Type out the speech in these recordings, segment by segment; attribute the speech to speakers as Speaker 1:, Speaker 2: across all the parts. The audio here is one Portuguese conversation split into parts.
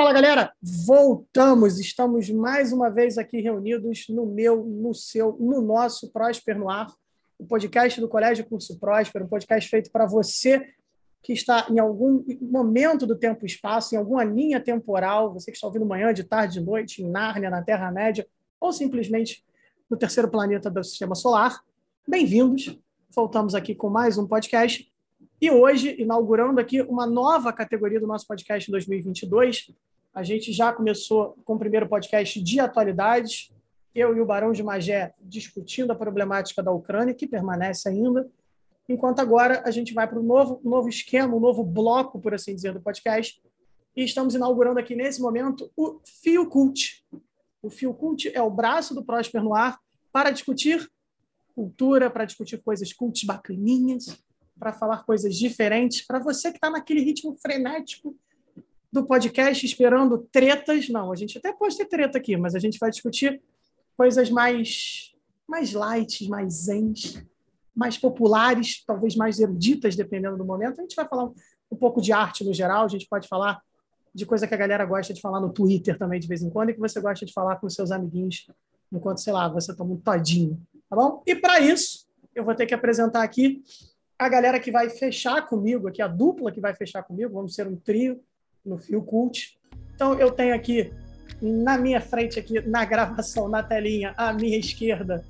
Speaker 1: Fala galera, voltamos. Estamos mais uma vez aqui reunidos no meu, no seu, no nosso Próspero no Ar, o podcast do Colégio Curso Próspero, um podcast feito para você que está em algum momento do tempo e espaço, em alguma linha temporal, você que está ouvindo manhã, de tarde, de noite, em Nárnia, na Terra-média, ou simplesmente no terceiro planeta do Sistema Solar. Bem-vindos. Voltamos aqui com mais um podcast. E hoje, inaugurando aqui uma nova categoria do nosso podcast em 2022, a gente já começou com o primeiro podcast de atualidades, eu e o Barão de Magé discutindo a problemática da Ucrânia, que permanece ainda, enquanto agora a gente vai para um novo, novo esquema, um novo bloco, por assim dizer, do podcast, e estamos inaugurando aqui nesse momento o Fio Cult. O Fio Cult é o braço do Próspero no ar para discutir cultura, para discutir coisas cultas bacaninhas, para falar coisas diferentes, para você que está naquele ritmo frenético do podcast esperando tretas. Não, a gente até pode ter treta aqui, mas a gente vai discutir coisas mais, mais light, mais zens, mais populares, talvez mais eruditas, dependendo do momento. A gente vai falar um, um pouco de arte no geral, a gente pode falar de coisa que a galera gosta de falar no Twitter também de vez em quando e que você gosta de falar com seus amiguinhos enquanto, sei lá, você toma um todinho, tá bom? E para isso, eu vou ter que apresentar aqui a galera que vai fechar comigo, aqui a dupla que vai fechar comigo, vamos ser um trio, no Fio Cult. Então, eu tenho aqui na minha frente, aqui na gravação, na telinha, à minha esquerda,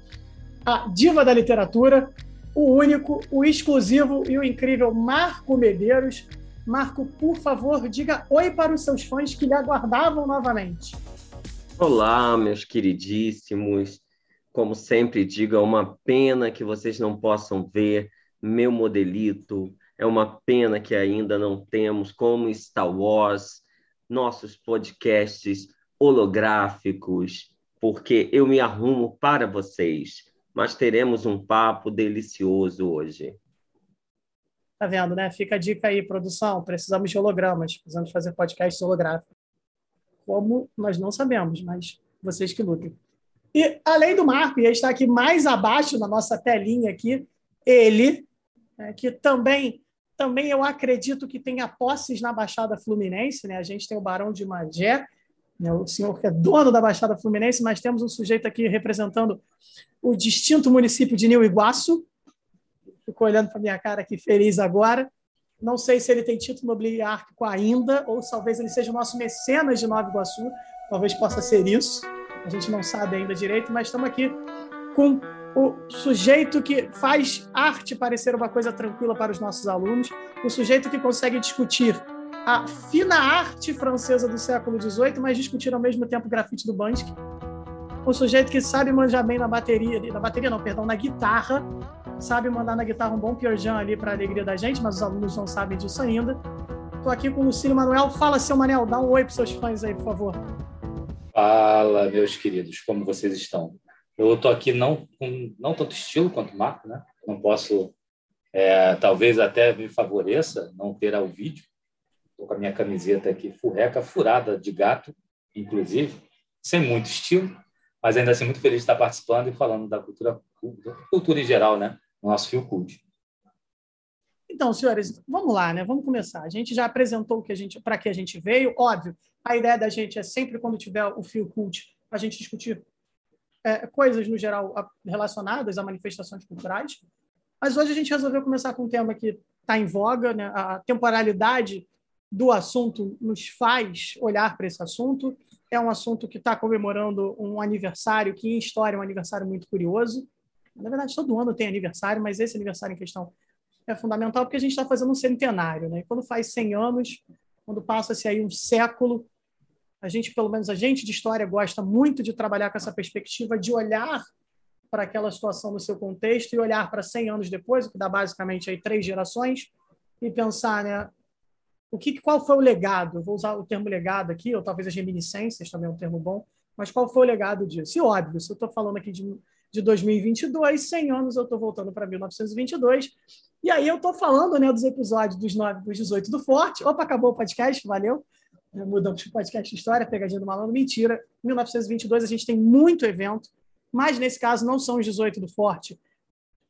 Speaker 1: a diva da literatura, o único, o exclusivo e o incrível Marco Medeiros. Marco, por favor, diga oi para os seus fãs que lhe aguardavam novamente.
Speaker 2: Olá, meus queridíssimos. Como sempre digo, é uma pena que vocês não possam ver meu modelito, é uma pena que ainda não temos, como Star Wars, nossos podcasts holográficos, porque eu me arrumo para vocês, mas teremos um papo delicioso hoje.
Speaker 1: Tá vendo, né? Fica a dica aí, produção. Precisamos de hologramas, precisamos fazer podcasts holográficos. Como nós não sabemos, mas vocês que lutem. E além do Marco, e ele está aqui mais abaixo na nossa telinha aqui, ele, né, que também também eu acredito que tenha posses na Baixada Fluminense. Né? A gente tem o Barão de Magé, né? o senhor que é dono da Baixada Fluminense, mas temos um sujeito aqui representando o distinto município de Nil Iguaçu. Ficou olhando para minha cara aqui feliz agora. Não sei se ele tem título nobiliárquico ainda, ou talvez ele seja o nosso mecenas de Nova Iguaçu. Talvez possa ser isso. A gente não sabe ainda direito, mas estamos aqui com o sujeito que faz arte parecer uma coisa tranquila para os nossos alunos, o sujeito que consegue discutir a fina arte francesa do século XVIII, mas discutir ao mesmo tempo o grafite do Bansky, o sujeito que sabe manjar bem na bateria, na bateria não, perdão, na guitarra, sabe mandar na guitarra um bom Pierre ali para a alegria da gente, mas os alunos não sabem disso ainda. Estou aqui com o Lucílio Manuel. Fala, seu Manel, dá um oi para seus fãs aí, por favor.
Speaker 3: Fala, meus queridos, como vocês estão? Eu estou aqui não com não tanto estilo quanto o Marco, né? Não posso, é, talvez até me favoreça não ter ao vídeo. Estou com a minha camiseta aqui, furreca, furada de gato, inclusive, sem muito estilo, mas ainda assim muito feliz de estar participando e falando da cultura, cultura em geral, né? No nosso fio cult.
Speaker 1: Então, senhores, vamos lá, né? Vamos começar. A gente já apresentou que a gente, para que a gente veio. Óbvio, a ideia da gente é sempre quando tiver o fio cult, a gente discutir é, coisas, no geral, relacionadas a manifestações culturais. Mas hoje a gente resolveu começar com um tema que está em voga, né? a temporalidade do assunto nos faz olhar para esse assunto. É um assunto que está comemorando um aniversário que, em história, é um aniversário muito curioso. Na verdade, todo ano tem aniversário, mas esse aniversário em questão é fundamental porque a gente está fazendo um centenário. Né? quando faz 100 anos, quando passa-se aí um século, a gente, pelo menos a gente de história, gosta muito de trabalhar com essa perspectiva de olhar para aquela situação no seu contexto e olhar para 100 anos depois, o que dá basicamente aí três gerações, e pensar, né, o que, qual foi o legado? Eu vou usar o termo legado aqui, ou talvez as reminiscências também é um termo bom, mas qual foi o legado disso? E óbvio, se eu estou falando aqui de, de 2022, 100 anos eu estou voltando para 1922, e aí eu estou falando né, dos episódios dos 9 dos 18 do Forte. Opa, acabou o podcast, valeu mudamos o podcast História, Pegadinha do Malandro, mentira. 1922 a gente tem muito evento, mas nesse caso não são os 18 do Forte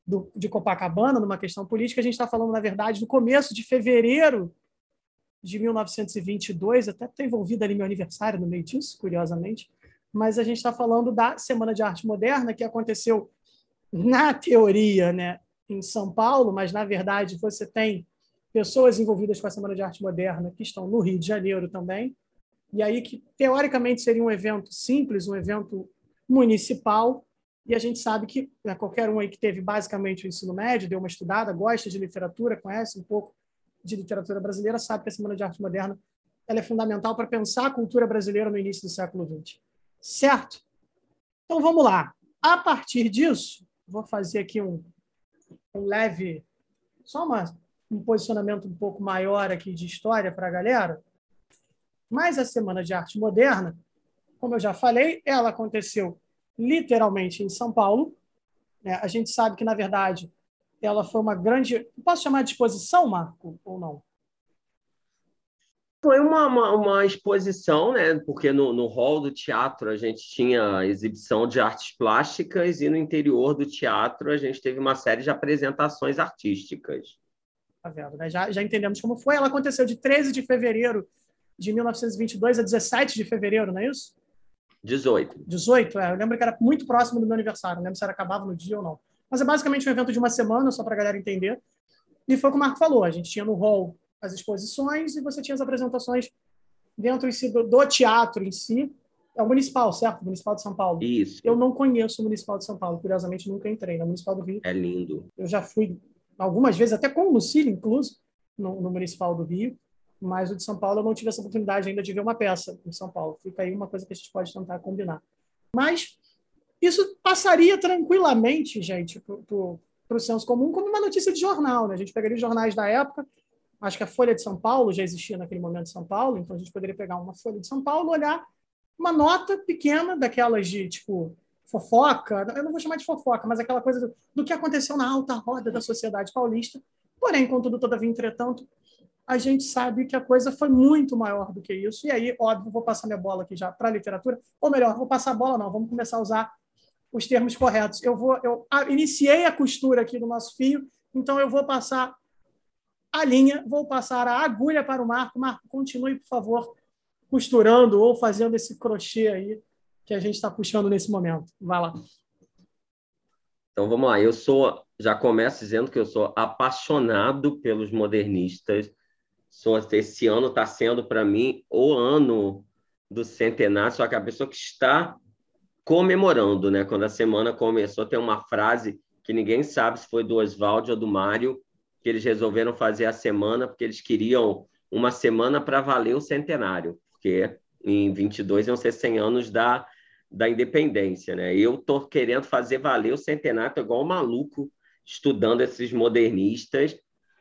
Speaker 1: do, de Copacabana, numa questão política, a gente está falando, na verdade, do começo de fevereiro de 1922, até estou envolvido ali meu aniversário no meio disso, curiosamente, mas a gente está falando da Semana de Arte Moderna, que aconteceu na teoria né, em São Paulo, mas na verdade você tem pessoas envolvidas com a Semana de Arte Moderna que estão no Rio de Janeiro também, e aí que teoricamente seria um evento simples, um evento municipal, e a gente sabe que né, qualquer um aí que teve basicamente o ensino médio, deu uma estudada, gosta de literatura, conhece um pouco de literatura brasileira, sabe que a Semana de Arte Moderna ela é fundamental para pensar a cultura brasileira no início do século XX. Certo? Então vamos lá. A partir disso, vou fazer aqui um, um leve, só uma, um posicionamento um pouco maior aqui de história para a galera. Mas a Semana de Arte Moderna, como eu já falei, ela aconteceu literalmente em São Paulo. É, a gente sabe que, na verdade, ela foi uma grande. Posso chamar de exposição, Marco, ou não?
Speaker 2: Foi uma, uma, uma, exposição, né? Porque no, no hall do teatro a gente tinha exibição de artes plásticas e no interior do teatro a gente teve uma série de apresentações artísticas.
Speaker 1: Tá vendo, né? já, já entendemos como foi. Ela aconteceu de 13 de fevereiro de 1922 a 17 de fevereiro, não é isso?
Speaker 2: 18.
Speaker 1: 18, é. Eu lembro que era muito próximo do meu aniversário. Não lembro se era acabava no dia ou não. Mas é basicamente um evento de uma semana, só para a galera entender. E foi o que o Marco falou. A gente tinha no hall as exposições e você tinha as apresentações dentro em si do, do teatro em si. É o Municipal, certo? Municipal de São Paulo.
Speaker 2: Isso.
Speaker 1: Eu não conheço o Municipal de São Paulo. Curiosamente, nunca entrei. No Municipal do Rio.
Speaker 2: É lindo.
Speaker 1: Eu já fui algumas vezes, até com o Lucílio, incluso, no, no Municipal do Rio. Mas o de São Paulo eu não tive essa oportunidade ainda de ver uma peça em São Paulo. Fica aí uma coisa que a gente pode tentar combinar. Mas isso passaria tranquilamente, gente, para o senso comum como uma notícia de jornal. Né? A gente pegaria os jornais da época, acho que a Folha de São Paulo já existia naquele momento em São Paulo, então a gente poderia pegar uma Folha de São Paulo, olhar uma nota pequena daquelas de, tipo, fofoca, eu não vou chamar de fofoca, mas aquela coisa do, do que aconteceu na alta roda da sociedade paulista. Porém, contudo, todavia, entretanto, a gente sabe que a coisa foi muito maior do que isso. E aí, óbvio, vou passar minha bola aqui já para a literatura. Ou melhor, vou passar a bola, não, vamos começar a usar os termos corretos. Eu vou, eu iniciei a costura aqui do nosso fio, então eu vou passar a linha, vou passar a agulha para o Marco. Marco, continue, por favor, costurando ou fazendo esse crochê aí que a gente está puxando nesse momento. Vai lá.
Speaker 2: Então vamos lá. Eu sou, já começo dizendo que eu sou apaixonado pelos modernistas esse ano está sendo para mim o ano do centenário, só que a pessoa que está comemorando, né? Quando a semana começou, tem uma frase que ninguém sabe se foi do Oswaldo ou do Mário, que eles resolveram fazer a semana porque eles queriam uma semana para valer o centenário, porque em 22 iam ser 100 anos da, da independência, né? Eu tô querendo fazer valer o centenário, igual um maluco estudando esses modernistas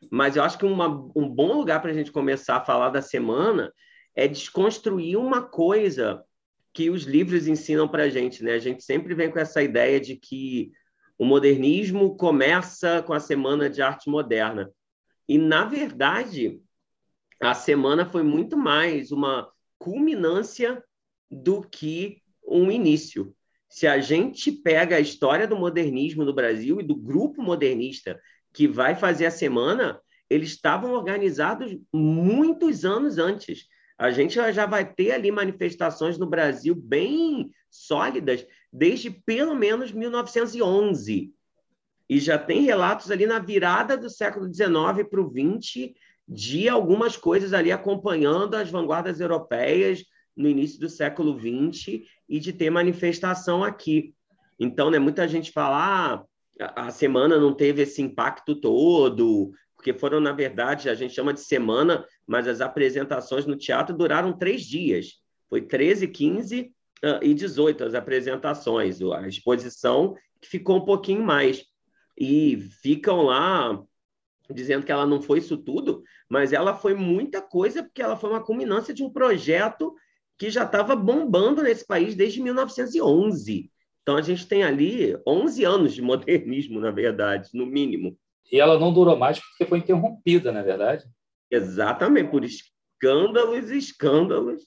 Speaker 2: mas eu acho que uma, um bom lugar para a gente começar a falar da semana é desconstruir uma coisa que os livros ensinam para a gente. Né? A gente sempre vem com essa ideia de que o modernismo começa com a Semana de Arte Moderna. E, na verdade, a semana foi muito mais uma culminância do que um início. Se a gente pega a história do modernismo no Brasil e do grupo modernista que vai fazer a semana, eles estavam organizados muitos anos antes. A gente já vai ter ali manifestações no Brasil bem sólidas desde pelo menos 1911. E já tem relatos ali na virada do século XIX para o XX de algumas coisas ali acompanhando as vanguardas europeias no início do século XX e de ter manifestação aqui. Então, né, muita gente fala, ah, a semana não teve esse impacto todo, porque foram, na verdade, a gente chama de semana, mas as apresentações no teatro duraram três dias. Foi 13, 15 uh, e 18 as apresentações, a exposição ficou um pouquinho mais. E ficam lá dizendo que ela não foi isso tudo, mas ela foi muita coisa, porque ela foi uma culminância de um projeto que já estava bombando nesse país desde 1911. Então, a gente tem ali 11 anos de modernismo, na verdade, no mínimo.
Speaker 3: E ela não durou mais porque foi interrompida, na é verdade?
Speaker 2: Exatamente, por escândalos e escândalos.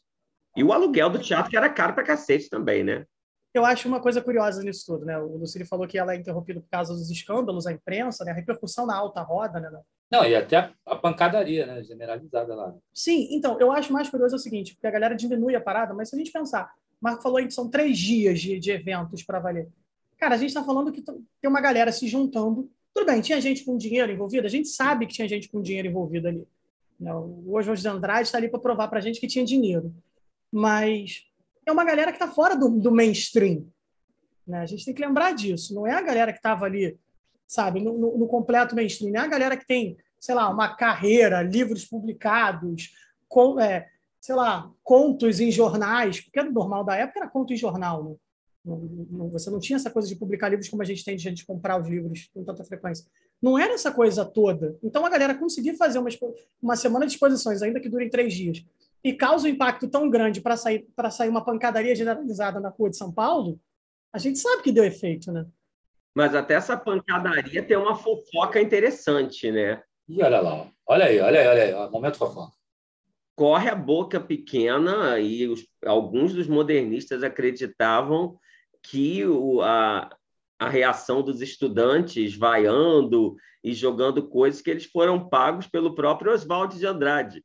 Speaker 2: E o aluguel do teatro, que era caro para cacete também, né?
Speaker 1: Eu acho uma coisa curiosa nisso tudo, né? O Lucílio falou que ela é interrompida por causa dos escândalos, a imprensa, né? A repercussão na alta roda, né?
Speaker 3: Não, e até a pancadaria, né? Generalizada lá.
Speaker 1: Sim, então, eu acho mais curioso o seguinte, porque a galera diminui a parada, mas se a gente pensar, o Marco falou aí que são três dias de, de eventos para valer. Cara, a gente está falando que tem uma galera se juntando. Tudo bem, tinha gente com dinheiro envolvido, a gente sabe que tinha gente com dinheiro envolvido ali. Né? O Oswald de Andrade está ali para provar para a gente que tinha dinheiro. Mas é uma galera que está fora do, do mainstream. Né? A gente tem que lembrar disso. Não é a galera que estava ali, sabe, no, no, no, completo mainstream. Não é a galera que tem, sei lá, uma carreira, livros publicados, com, é, sei lá, contos em jornais, porque era normal da época, era conto em jornal. Né? Não, não, você não tinha essa coisa de publicar livros como a gente tem de gente comprar os livros com tanta frequência. Não era essa coisa toda. Então a galera conseguia fazer uma, uma semana de exposições, ainda que durem três dias, e causa um impacto tão grande para sair, sair uma pancadaria generalizada na rua de São Paulo, a gente sabe que deu efeito, né?
Speaker 2: Mas até essa pancadaria tem uma fofoca interessante, né?
Speaker 3: E olha lá, olha aí, olha aí, olha aí, momento fofoca.
Speaker 2: Corre a boca pequena e os, alguns dos modernistas acreditavam que o, a, a reação dos estudantes vaiando e jogando coisas que eles foram pagos pelo próprio Oswald de Andrade,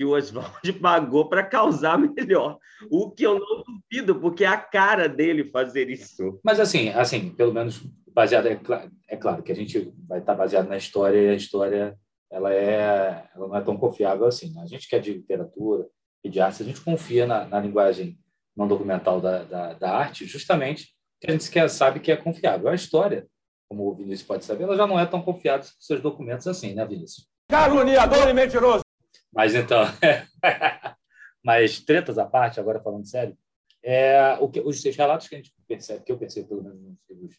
Speaker 2: que o Oswald pagou para causar melhor. O que eu não duvido, porque é a cara dele fazer isso.
Speaker 3: Mas assim, assim, pelo menos baseado é, é claro que a gente vai estar baseado na história e a história ela é ela não é tão confiável assim. Né? A gente que é de literatura e de arte, a gente confia na, na linguagem não documental da, da, da arte, justamente que a gente quer, sabe que é confiável. A história, como o Vinícius pode saber, ela já não é tão confiável com seus documentos assim, né, Vinícius?
Speaker 4: Caluniador e mentiroso!
Speaker 3: Mas então, mas tretas à parte, agora falando sério, é, o que, os relatos que a gente percebe, que eu percebo pelo menos nos livros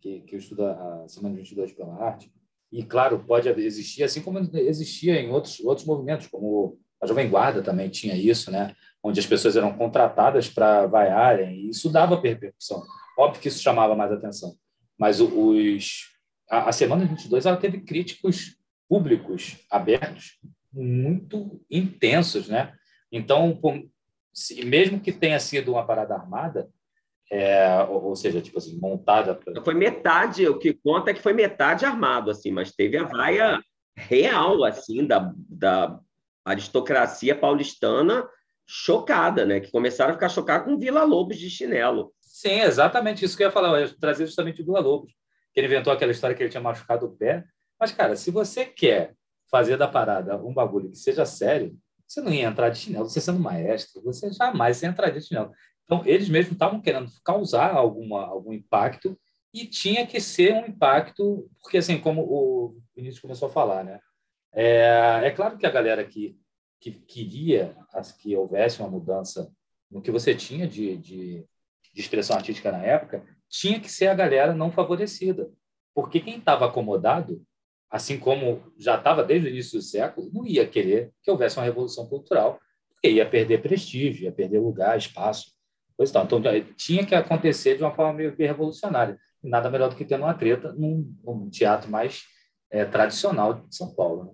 Speaker 3: que, que eu estudo a Semana de 22 pela Arte, e claro, pode existir, assim como existia em outros, outros movimentos, como a Jovem Guarda também tinha isso, né? onde as pessoas eram contratadas para vaiarem, e isso dava repercussão. Óbvio que isso chamava mais atenção, mas os, a, a Semana 22 ela teve críticos públicos abertos muito intensos, né? Então, por, se, mesmo que tenha sido uma parada armada, é, ou, ou, seja, tipo assim, montada. Pra...
Speaker 2: Foi metade, o que conta é que foi metade armado, assim, mas teve a vaia real, assim, da, da aristocracia paulistana chocada, né? Que começaram a ficar chocados com Vila Lobos de chinelo.
Speaker 3: Sim, exatamente isso que eu ia falar. Eu ia trazer justamente o Vila Lobos. Que ele inventou aquela história que ele tinha machucado o pé. Mas, cara, se você quer fazer da parada um bagulho que seja sério, você não ia entrar de chinelo. Você sendo maestro, você jamais ia entrar de chinelo. Então, eles mesmos estavam querendo causar alguma, algum impacto e tinha que ser um impacto, porque, assim, como o Vinícius começou a falar, né? É, é claro que a galera que que queria que houvesse uma mudança no que você tinha de, de, de expressão artística na época, tinha que ser a galera não favorecida. Porque quem estava acomodado, assim como já estava desde o início do século, não ia querer que houvesse uma revolução cultural, porque ia perder prestígio, ia perder lugar, espaço. Pois então, então tinha que acontecer de uma forma meio revolucionária. Nada melhor do que ter uma treta num, num teatro mais é, tradicional de São Paulo. Né?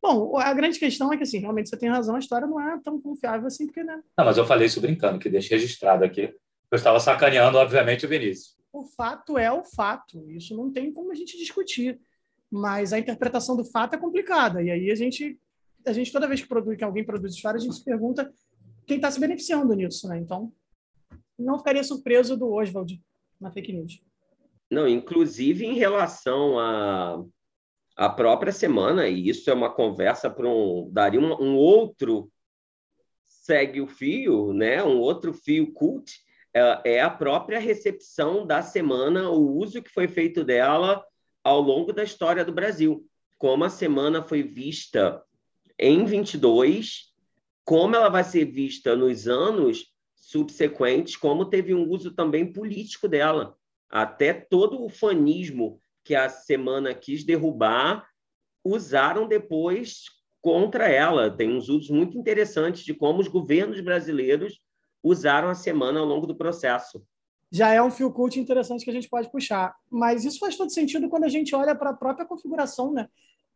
Speaker 1: Bom, a grande questão é que, assim, realmente você tem razão, a história não é tão confiável assim, porque, né?
Speaker 3: Não, mas eu falei isso brincando, que deixei registrado aqui. Eu estava sacaneando, obviamente, o Vinícius.
Speaker 1: O fato é o fato, isso não tem como a gente discutir. Mas a interpretação do fato é complicada. E aí a gente, a gente toda vez que, produz, que alguém produz história, a gente se pergunta quem está se beneficiando nisso, né? Então, não ficaria surpreso do Oswald na fake news.
Speaker 2: Não, inclusive em relação a a própria semana, e isso é uma conversa para um. daria um, um, outro segue o fio, né? um outro fio cult, é, é a própria recepção da semana, o uso que foi feito dela ao longo da história do Brasil. Como a semana foi vista em 22, como ela vai ser vista nos anos subsequentes, como teve um uso também político dela. Até todo o fanismo que a semana quis derrubar, usaram depois contra ela. Tem uns usos muito interessantes de como os governos brasileiros usaram a semana ao longo do processo.
Speaker 1: Já é um fio cult interessante que a gente pode puxar. Mas isso faz todo sentido quando a gente olha para a própria configuração né,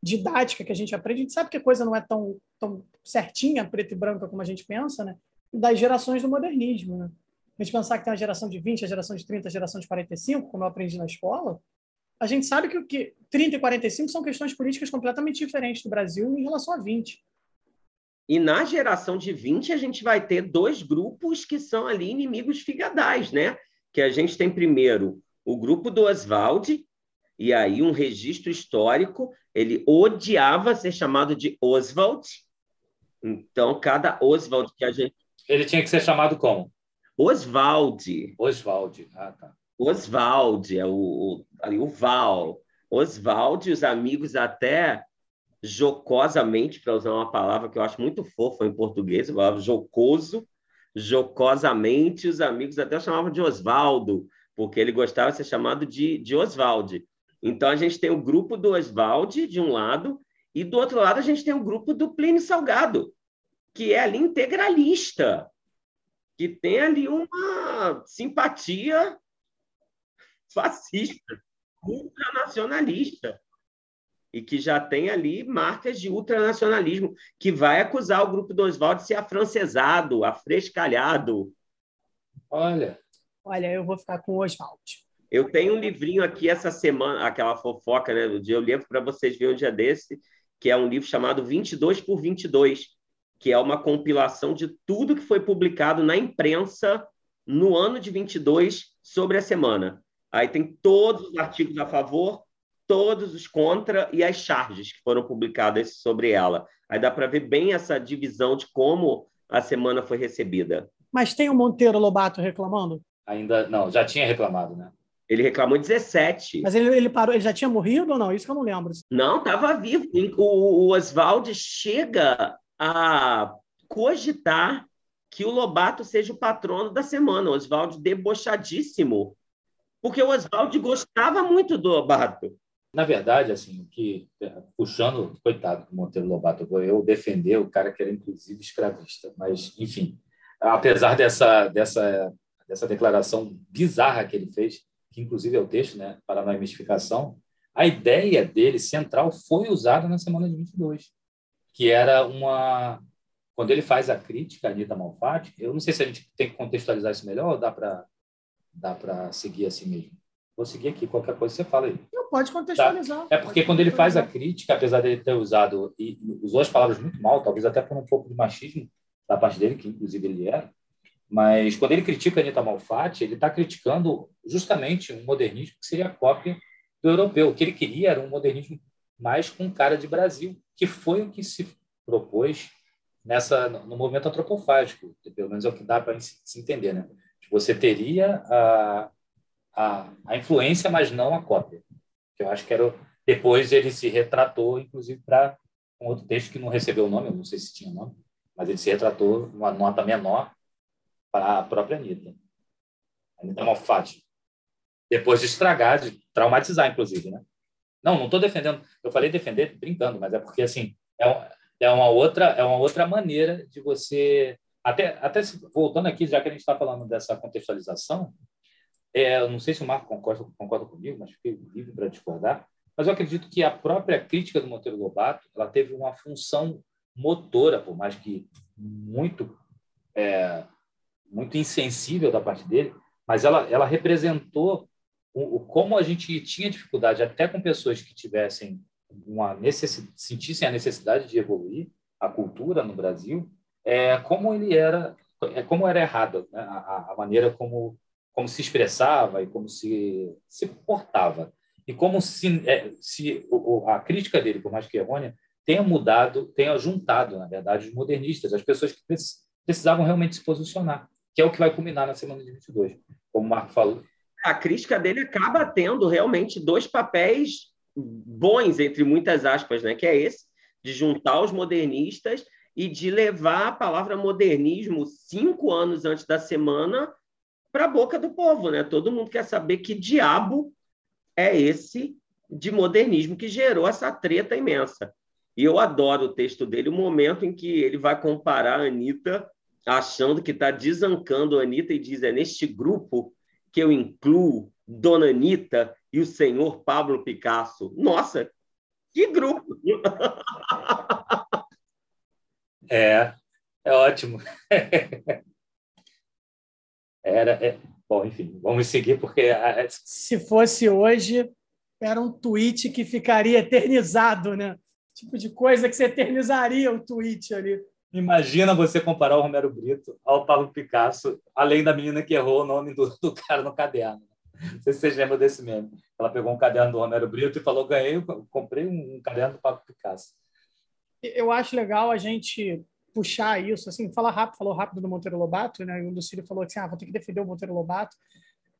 Speaker 1: didática que a gente aprende. A gente sabe que a coisa não é tão, tão certinha, preto e branca, como a gente pensa, né? das gerações do modernismo. Né? a gente pensar que tem a geração de 20, a geração de 30, a geração de 45, como eu aprendi na escola, a gente sabe que, que 30 e 45 são questões políticas completamente diferentes do Brasil em relação a 20.
Speaker 2: E na geração de 20, a gente vai ter dois grupos que são ali inimigos figadais, né? Que a gente tem primeiro o grupo do Oswald, e aí um registro histórico, ele odiava ser chamado de Oswald. Então, cada Oswald que a gente.
Speaker 3: Ele tinha que ser chamado como?
Speaker 2: Oswald.
Speaker 3: Oswald. Ah, tá.
Speaker 2: Oswald, é o, o, ali, o Val. Oswald, os amigos até jocosamente, para usar uma palavra que eu acho muito fofa em português, a palavra jocoso, jocosamente, os amigos até chamavam de Osvaldo, porque ele gostava de ser chamado de, de Oswald. Então, a gente tem o grupo do Oswald, de um lado, e do outro lado, a gente tem o grupo do Plínio Salgado, que é ali integralista, que tem ali uma simpatia fascista, ultranacionalista, e que já tem ali marcas de ultranacionalismo, que vai acusar o grupo do Oswald de ser afrancesado, afrescalhado.
Speaker 3: Olha.
Speaker 1: Olha, eu vou ficar com o Oswald.
Speaker 2: Eu tenho um livrinho aqui essa semana, aquela fofoca né, do dia, eu levo para vocês verem um dia desse, que é um livro chamado 22 por 22, que é uma compilação de tudo que foi publicado na imprensa no ano de 22 sobre a semana. Aí tem todos os artigos a favor, todos os contra e as charges que foram publicadas sobre ela. Aí dá para ver bem essa divisão de como a semana foi recebida.
Speaker 1: Mas tem o Monteiro Lobato reclamando?
Speaker 3: Ainda não, já tinha reclamado, né?
Speaker 2: Ele reclamou 17.
Speaker 1: Mas ele, ele parou, ele já tinha morrido ou não? Isso que eu não lembro.
Speaker 2: Não, estava vivo. O, o Oswald chega a cogitar que o Lobato seja o patrono da semana. O Oswald debochadíssimo porque o Oswald gostava muito do Lobato.
Speaker 3: Na verdade, assim, que puxando, coitado do Monteiro Lobato, vou eu defender o cara que era inclusive escravista, mas enfim, apesar dessa dessa dessa declaração bizarra que ele fez, que inclusive é o texto, né, para a mistificação, a ideia dele central foi usada na semana de 22, que era uma quando ele faz a crítica a Anitta Malfatti, eu não sei se a gente tem que contextualizar isso melhor ou dá para dá para seguir assim mesmo. Vou seguir aqui, qualquer coisa você fala aí.
Speaker 1: Pode contextualizar.
Speaker 3: Tá? É porque quando ele faz a crítica, apesar dele ter usado, e usou as palavras muito mal, talvez até por um pouco de machismo da parte dele, que inclusive ele era, mas quando ele critica a Anitta Malfatti, ele está criticando justamente um modernismo que seria a cópia do europeu. O que ele queria era um modernismo mais com cara de Brasil, que foi o que se propôs nessa no movimento antropofágico, pelo menos é o que dá para se entender, né? Você teria a, a, a influência, mas não a cópia. Eu acho que era. Depois ele se retratou, inclusive, para um outro texto que não recebeu o nome, eu não sei se tinha nome, mas ele se retratou numa nota menor para a própria Anitta. Anitta Malfatti. Depois de estragar, de traumatizar, inclusive, né? Não, não estou defendendo. Eu falei defender brincando, mas é porque assim é, é uma outra é uma outra maneira de você até, até voltando aqui, já que a gente está falando dessa contextualização, é, não sei se o Marco concorda, concorda comigo, mas fiquei livre para discordar, mas eu acredito que a própria crítica do Monteiro Lobato ela teve uma função motora, por mais que muito é, muito insensível da parte dele, mas ela, ela representou o, o, como a gente tinha dificuldade, até com pessoas que tivessem uma necessidade, sentissem a necessidade de evoluir a cultura no Brasil, é, como ele era, é, como era errada né? a, a, maneira como como se expressava e como se se portava e como se, é, se a crítica dele, por mais que errônea, tenha mudado, tenha juntado, na verdade, os modernistas, as pessoas que precisavam realmente se posicionar, que é o que vai culminar na semana de 22, como o Marco falou.
Speaker 2: A crítica dele acaba tendo realmente dois papéis bons, entre muitas aspas, né? que é esse, de juntar os modernistas e de levar a palavra modernismo cinco anos antes da semana para a boca do povo. Né? Todo mundo quer saber que diabo é esse de modernismo que gerou essa treta imensa. E eu adoro o texto dele, o momento em que ele vai comparar a Anitta, achando que está desancando a Anitta, e diz: é neste grupo que eu incluo Dona Anitta e o senhor Pablo Picasso. Nossa, que grupo!
Speaker 3: É, é ótimo. era. É... Bom, enfim, vamos seguir, porque.
Speaker 1: Se fosse hoje, era um tweet que ficaria eternizado, né? Tipo de coisa que você eternizaria o tweet ali.
Speaker 3: Imagina você comparar o Romero Brito ao Pablo Picasso, além da menina que errou o nome do, do cara no caderno. Não sei se vocês lembram desse meme. Ela pegou um caderno do Romero Brito e falou: ganhei, comprei um caderno do Pablo Picasso.
Speaker 1: Eu acho legal a gente puxar isso, assim, fala rápido, falou rápido do Monteiro Lobato, né? E o Lucílio falou assim: ah, vou ter que defender o Monteiro Lobato.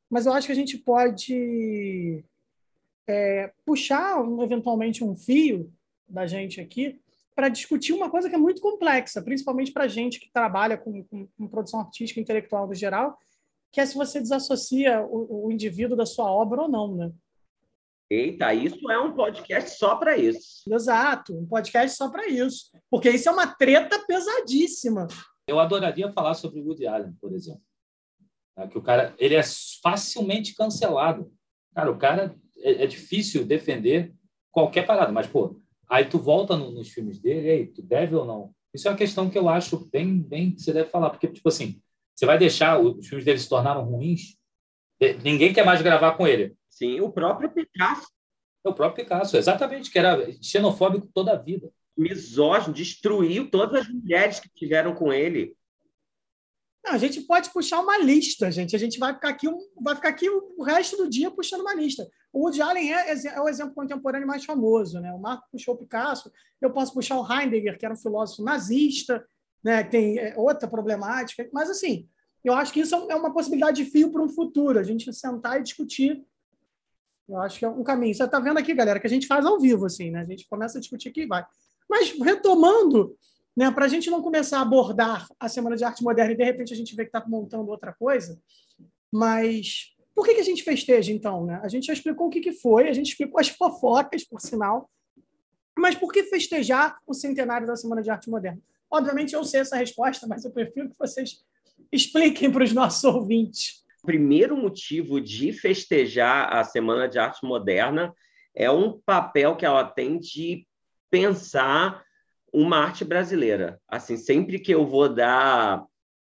Speaker 1: Mas eu acho que a gente pode é, puxar eventualmente um fio da gente aqui para discutir uma coisa que é muito complexa, principalmente para gente que trabalha com, com, com, produção artística intelectual no geral, que é se você desassocia o, o indivíduo da sua obra ou não, né?
Speaker 2: Eita, isso é um podcast só para isso.
Speaker 1: Exato, um podcast só para isso. Porque isso é uma treta pesadíssima.
Speaker 3: Eu adoraria falar sobre o Woody Allen, por exemplo. É que o cara ele é facilmente cancelado. Cara, o cara é, é difícil defender qualquer parada, mas pô, aí tu volta no, nos filmes dele, aí tu deve ou não? Isso é uma questão que eu acho bem, bem que você deve falar, porque tipo assim, você vai deixar os filmes dele se tornaram ruins? Ninguém quer mais gravar com ele.
Speaker 2: Sim, o próprio Picasso.
Speaker 3: É o próprio Picasso, exatamente, que era xenofóbico toda a vida.
Speaker 2: Misógino, destruiu todas as mulheres que tiveram com ele.
Speaker 1: Não, a gente pode puxar uma lista, gente. A gente vai ficar aqui, vai ficar aqui o resto do dia puxando uma lista. O Woody Allen é, é o exemplo contemporâneo mais famoso. Né? O Marco puxou o Picasso, eu posso puxar o Heidegger, que era um filósofo nazista, né? tem é, outra problemática. Mas, assim, eu acho que isso é uma possibilidade de fio para um futuro, a gente sentar e discutir. Eu acho que é um caminho. Você está vendo aqui, galera, que a gente faz ao vivo, assim, né? A gente começa a discutir aqui e vai. Mas, retomando né, para a gente não começar a abordar a Semana de Arte Moderna e de repente a gente vê que está montando outra coisa, mas por que, que a gente festeja então? Né? A gente já explicou o que, que foi, a gente explicou as fofocas, por sinal, mas por que festejar o centenário da Semana de Arte Moderna? Obviamente eu sei essa resposta, mas eu prefiro que vocês expliquem para os nossos ouvintes.
Speaker 2: O primeiro motivo de festejar a Semana de Arte Moderna é um papel que ela tem de pensar uma arte brasileira. Assim, sempre que eu vou dar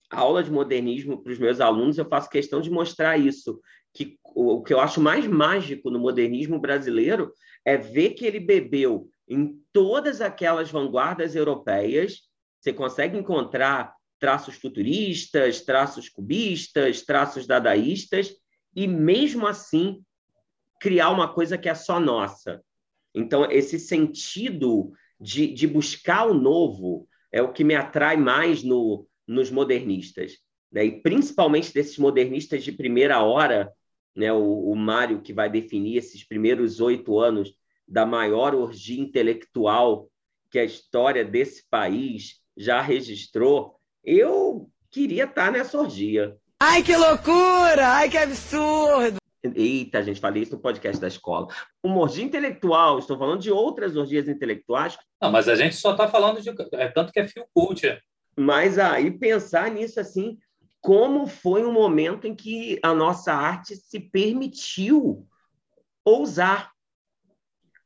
Speaker 2: aula de modernismo para os meus alunos, eu faço questão de mostrar isso, que o que eu acho mais mágico no modernismo brasileiro é ver que ele bebeu em todas aquelas vanguardas europeias, você consegue encontrar traços futuristas, traços cubistas, traços dadaístas, e mesmo assim criar uma coisa que é só nossa. Então, esse sentido de, de buscar o novo é o que me atrai mais no, nos modernistas. Né? E principalmente desses modernistas de primeira hora, né? o, o Mário, que vai definir esses primeiros oito anos da maior orgia intelectual que a história desse país já registrou, eu queria estar nessa orgia.
Speaker 1: Ai, que loucura! Ai, que absurdo!
Speaker 2: Eita, gente, falei isso no podcast da escola. Uma orgia intelectual, estou falando de outras orgias intelectuais.
Speaker 3: Não, mas a gente só está falando de. É tanto que é fio cult. É.
Speaker 2: Mas aí pensar nisso assim, como foi um momento em que a nossa arte se permitiu ousar.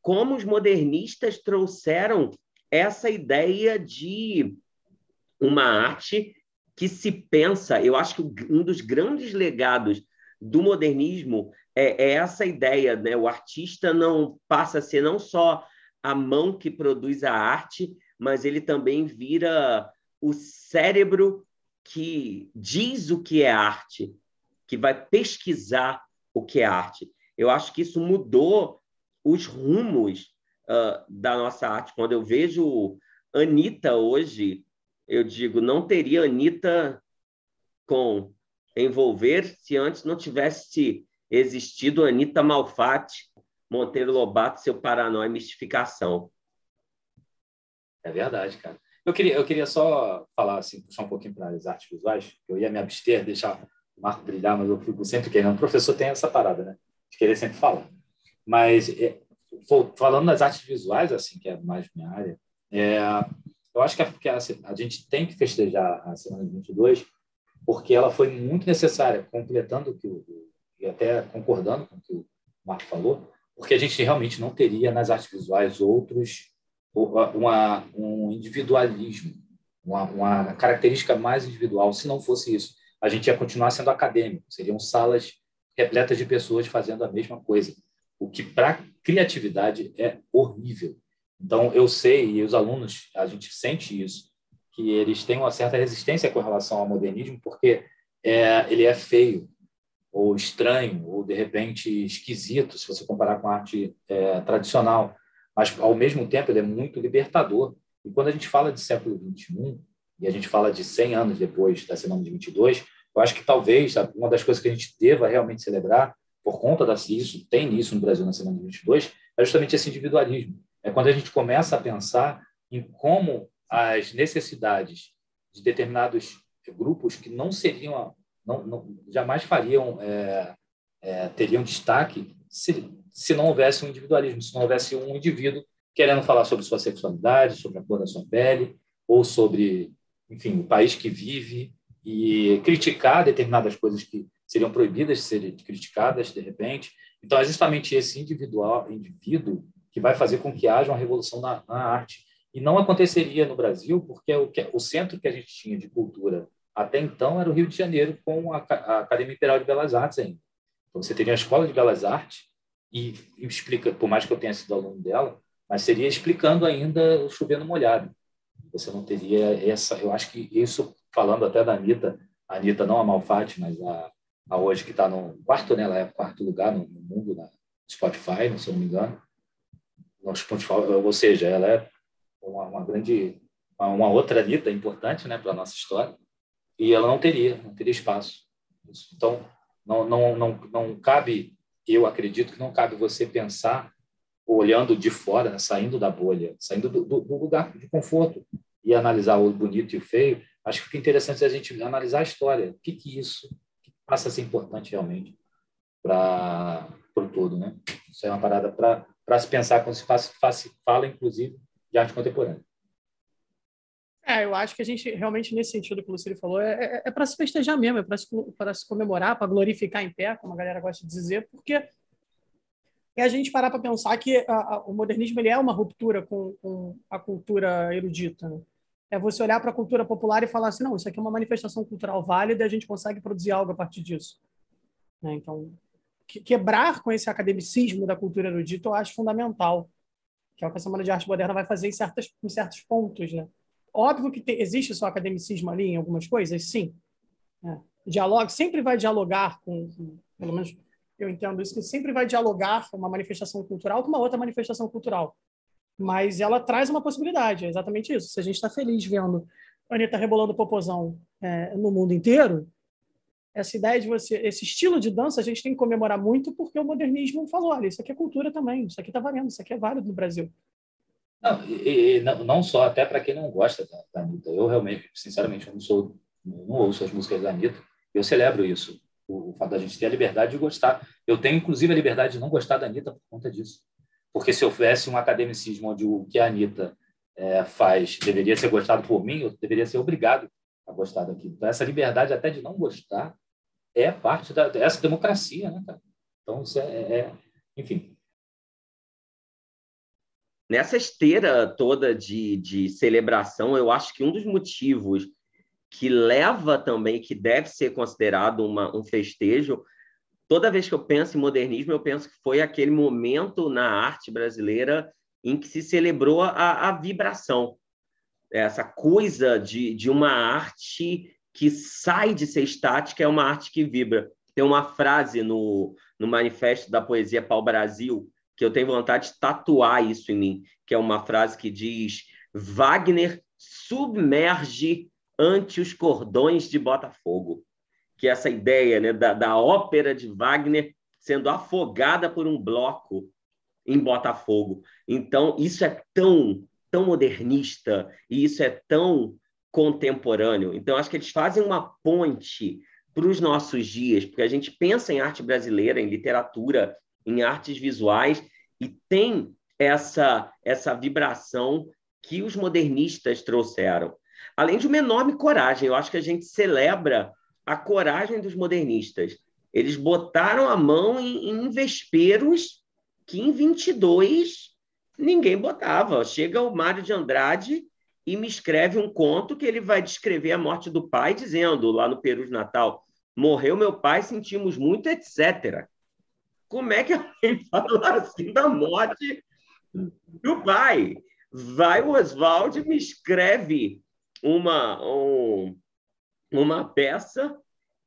Speaker 2: Como os modernistas trouxeram essa ideia de uma arte que se pensa. Eu acho que um dos grandes legados do modernismo é, é, essa ideia, né? O artista não passa a ser não só a mão que produz a arte, mas ele também vira o cérebro que diz o que é arte, que vai pesquisar o que é arte. Eu acho que isso mudou os rumos uh, da nossa arte. Quando eu vejo Anitta hoje, eu digo, não teria Anitta com envolver se antes não tivesse existido Anitta Malfatti, Monteiro Lobato, seu Paranóia e Mistificação.
Speaker 3: É verdade, cara. Eu queria, eu queria só falar, assim, puxar um pouquinho para as artes visuais. Eu ia me abster, deixar o Marco brilhar, mas eu fico sempre querendo. O professor tem essa parada, né? De querer sempre falar. Mas, é, falando das artes visuais, assim, que é mais minha área, é, eu acho que, a, que a, a gente tem que festejar a semana de 22 porque ela foi muito necessária, completando o que o, e até concordando com o que o Marco falou, porque a gente realmente não teria nas artes visuais outros uma, um individualismo, uma, uma característica mais individual, se não fosse isso. a gente ia continuar sendo acadêmico, seriam salas repletas de pessoas fazendo a mesma coisa, o que para criatividade é horrível. Então, eu sei, e os alunos, a gente sente isso, que eles têm uma certa resistência com relação ao modernismo, porque é, ele é feio, ou estranho, ou de repente esquisito, se você comparar com a arte é, tradicional. Mas, ao mesmo tempo, ele é muito libertador. E quando a gente fala de século XXI, e a gente fala de 100 anos depois da Semana de 22, eu acho que talvez uma das coisas que a gente deva realmente celebrar, por conta disso, tem isso no Brasil na Semana de 22, é justamente esse individualismo. É quando a gente começa a pensar em como as necessidades de determinados grupos que não seriam, não, não jamais fariam, é, é, teriam destaque se, se não houvesse um individualismo, se não houvesse um indivíduo querendo falar sobre sua sexualidade, sobre a cor da sua pele, ou sobre, enfim, o país que vive, e criticar determinadas coisas que seriam proibidas de serem criticadas, de repente. Então, é justamente esse individual, indivíduo que vai fazer com que haja uma revolução na, na arte. E não aconteceria no Brasil, porque o, que, o centro que a gente tinha de cultura até então era o Rio de Janeiro, com a, a Academia Imperial de Belas Artes ainda. Então, você teria a Escola de Belas Artes, e, e explica, por mais que eu tenha sido aluno dela, mas seria explicando ainda o chovendo molhado. Você não teria essa. Eu acho que isso, falando até da Anitta, a Anitta não a Malfatti, mas a, a hoje que está no quarto, né? Ela é quarto lugar no, no mundo, na Spotify, se eu não me engano. Ou seja, ela é uma, uma grande. Uma, outra Anitta importante né, para nossa história. E ela não teria, não teria espaço. Então, não, não, não, não cabe, eu acredito que não cabe você pensar olhando de fora, né, saindo da bolha, saindo do, do, lugar de conforto e analisar o bonito e o feio, acho que fica interessante a gente analisar a história. O que que isso que passa a ser importante realmente para o todo, né? Isso é uma parada para se pensar quando se faz, fala, inclusive, de arte contemporânea.
Speaker 1: É, eu acho que a gente realmente, nesse sentido que o Lucílio falou, é, é, é para se festejar mesmo, é para se, se comemorar, para glorificar em pé, como a galera gosta de dizer, porque é a gente parar para pensar que a, a, o modernismo ele é uma ruptura com, com a cultura erudita. Né? É você olhar para a cultura popular e falar assim, não, isso aqui é uma manifestação cultural válida a gente consegue produzir algo a partir disso. Né? Então, quebrar com esse academicismo da cultura erudita eu acho fundamental, que é o que a Semana de Arte Moderna vai fazer em, certas, em certos pontos. Né? Óbvio que te, existe só academicismo ali em algumas coisas, sim. Né? Dialogue sempre vai dialogar com, com pelo menos eu entendo isso, que sempre vai dialogar uma manifestação cultural com uma outra manifestação cultural. Mas ela traz uma possibilidade, é exatamente isso. Se a gente está feliz vendo a Anitta rebolando popozão é, no mundo inteiro, essa ideia de você, esse estilo de dança, a gente tem que comemorar muito porque o modernismo falou: olha, isso aqui é cultura também, isso aqui está valendo, isso aqui é válido no Brasil.
Speaker 3: Não, e, e não, não, só, até para quem não gosta da, da Anitta. Eu realmente, sinceramente, eu não sou, não ouço as músicas da Anitta. Eu celebro isso o, o fato da gente ter a liberdade de gostar. Eu tenho, inclusive, a liberdade de não gostar da Anitta por conta disso. Porque se houvesse um academicismo onde o que a Anitta é, faz deveria ser gostado por mim, eu deveria ser obrigado a gostar daquilo. Então, essa liberdade até de não gostar é parte da, dessa democracia, né, cara? Então, isso é, é, é enfim.
Speaker 2: Nessa esteira toda de, de celebração, eu acho que um dos motivos que leva também, que deve ser considerado uma, um festejo. Toda vez que eu penso em modernismo, eu penso que foi aquele momento na arte brasileira em que se celebrou a, a vibração, essa coisa de, de uma arte que sai de ser estática, é uma arte que vibra. Tem uma frase no, no Manifesto da Poesia Pau Brasil que eu tenho vontade de tatuar isso em mim, que é uma frase que diz: Wagner submerge ante os cordões de Botafogo, que é essa ideia né, da, da ópera de Wagner sendo afogada por um bloco em Botafogo. Então, isso é tão, tão modernista e isso é tão contemporâneo. Então, acho que eles fazem uma ponte para os nossos dias, porque a gente pensa em arte brasileira, em literatura, em artes visuais, e tem essa, essa vibração que os modernistas trouxeram além de uma enorme coragem. Eu acho que a gente celebra a coragem dos modernistas. Eles botaram a mão em, em vesperos que em 22 ninguém botava. Chega o Mário de Andrade e me escreve um conto que ele vai descrever a morte do pai, dizendo lá no Peru de Natal: morreu meu pai, sentimos muito, etc. Como é que alguém fala assim da morte do pai? Vai o Oswald me escreve uma, um, uma peça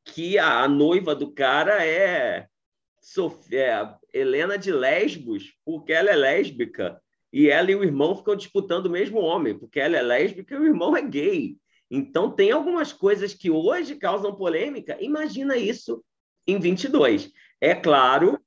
Speaker 2: que a, a, noiva do cara é, Sofia, é Helena de Lesbos, porque ela é lésbica e ela e o irmão ficam disputando o mesmo homem, porque ela é lésbica e o irmão é gay. Então, tem algumas coisas que hoje causam polêmica. Imagina isso em 22. É claro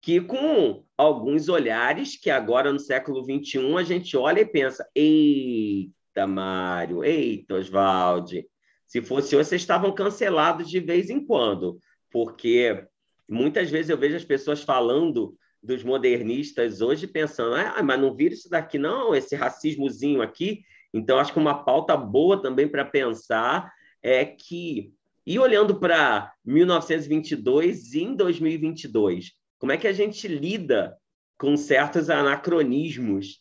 Speaker 2: que com alguns olhares que agora no século 21 a gente olha e pensa: eita, Mário, eita, Oswaldi, se fosse hoje, vocês estavam cancelados de vez em quando, porque muitas vezes eu vejo as pessoas falando dos modernistas hoje pensando, ah, mas não vira isso daqui, não, esse racismozinho aqui. Então, acho que uma pauta boa também para pensar é que, e olhando para 1922 e em 2022, como é que a gente lida com certos anacronismos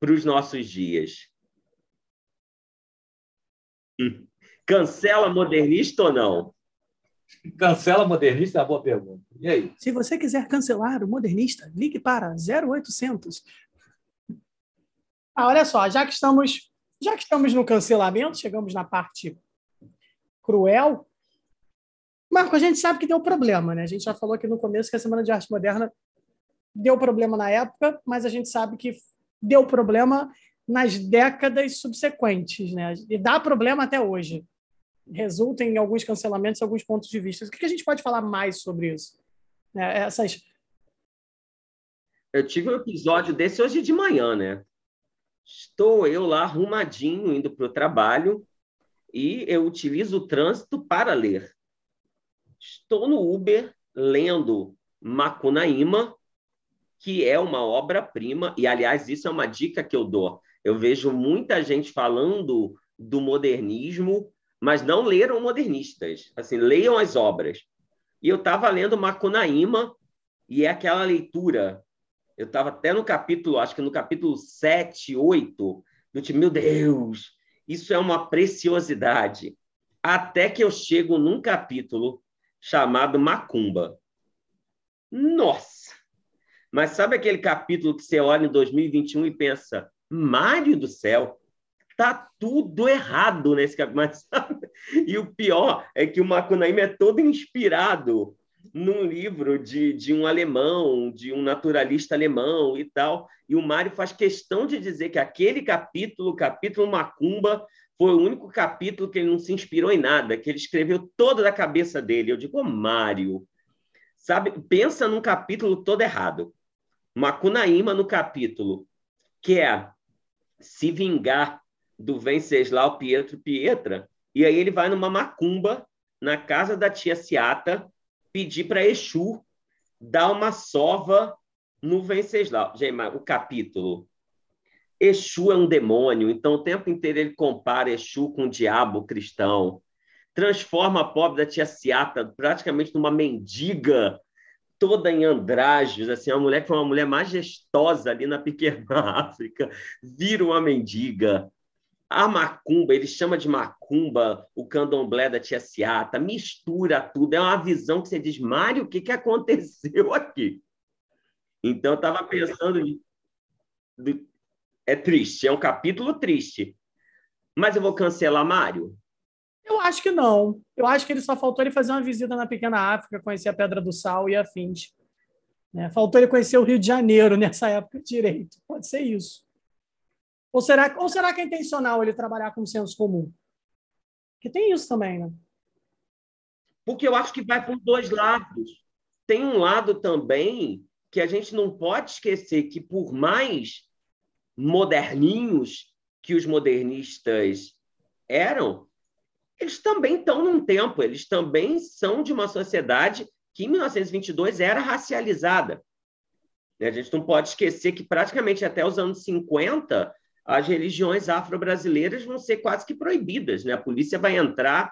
Speaker 2: para os nossos dias? Cancela modernista ou não?
Speaker 3: Cancela modernista é uma boa pergunta. E aí?
Speaker 1: Se você quiser cancelar o modernista, ligue para 0800. Ah, olha só, já que estamos, já que estamos no cancelamento, chegamos na parte cruel. Marco, a gente sabe que deu problema, né? A gente já falou aqui no começo que a Semana de Arte Moderna deu problema na época, mas a gente sabe que deu problema nas décadas subsequentes, né? E dá problema até hoje resulta em alguns cancelamentos, alguns pontos de vista. O que a gente pode falar mais sobre isso? É, essas...
Speaker 2: Eu tive um episódio desse hoje de manhã, né? Estou eu lá arrumadinho, indo para o trabalho, e eu utilizo o trânsito para ler. Estou no Uber lendo Macunaíma, que é uma obra-prima, e aliás, isso é uma dica que eu dou. Eu vejo muita gente falando do modernismo mas não leram modernistas. Assim, leiam as obras. E eu estava lendo Macunaíma, e é aquela leitura. Eu estava até no capítulo, acho que no capítulo 7, 8, do tipo, meu Deus, isso é uma preciosidade. Até que eu chego num capítulo chamado Macumba. Nossa! Mas sabe aquele capítulo que você olha em 2021 e pensa, Mário do céu, tá tudo errado nesse campeonato. E o pior é que o Macunaíma é todo inspirado num livro de, de um alemão, de um naturalista alemão e tal. E o Mário faz questão de dizer que aquele capítulo, o capítulo Macumba, foi o único capítulo que ele não se inspirou em nada, que ele escreveu todo da cabeça dele. Eu digo, oh, Mário, sabe, pensa num capítulo todo errado. Macunaíma no capítulo, que é se vingar do Venceslau Pietro Pietra, e aí ele vai numa macumba na casa da tia Ciata pedir para Exu dar uma sova no Venceslau. Gente, o capítulo. Exu é um demônio, então o tempo inteiro ele compara Exu com o diabo cristão. Transforma a pobre da tia Ciata praticamente numa mendiga toda em andrágios, assim, uma mulher que foi uma mulher majestosa ali na pequena África, vira uma mendiga. A macumba, ele chama de macumba o candomblé da tia Ciata, mistura tudo, é uma visão que você diz, Mário, o que, que aconteceu aqui? Então, eu estava pensando, é triste, é um capítulo triste. Mas eu vou cancelar Mário?
Speaker 1: Eu acho que não. Eu acho que ele só faltou ele fazer uma visita na pequena África, conhecer a Pedra do Sal e afins. É, faltou ele conhecer o Rio de Janeiro nessa época direito. Pode ser isso. Ou será, ou será que é intencional ele trabalhar com senso comum? Porque tem isso também, né?
Speaker 2: Porque eu acho que vai por dois lados. Tem um lado também que a gente não pode esquecer que, por mais moderninhos que os modernistas eram, eles também estão num tempo, eles também são de uma sociedade que em 1922 era racializada. A gente não pode esquecer que praticamente até os anos 50 as religiões afro-brasileiras vão ser quase que proibidas, né? A polícia vai entrar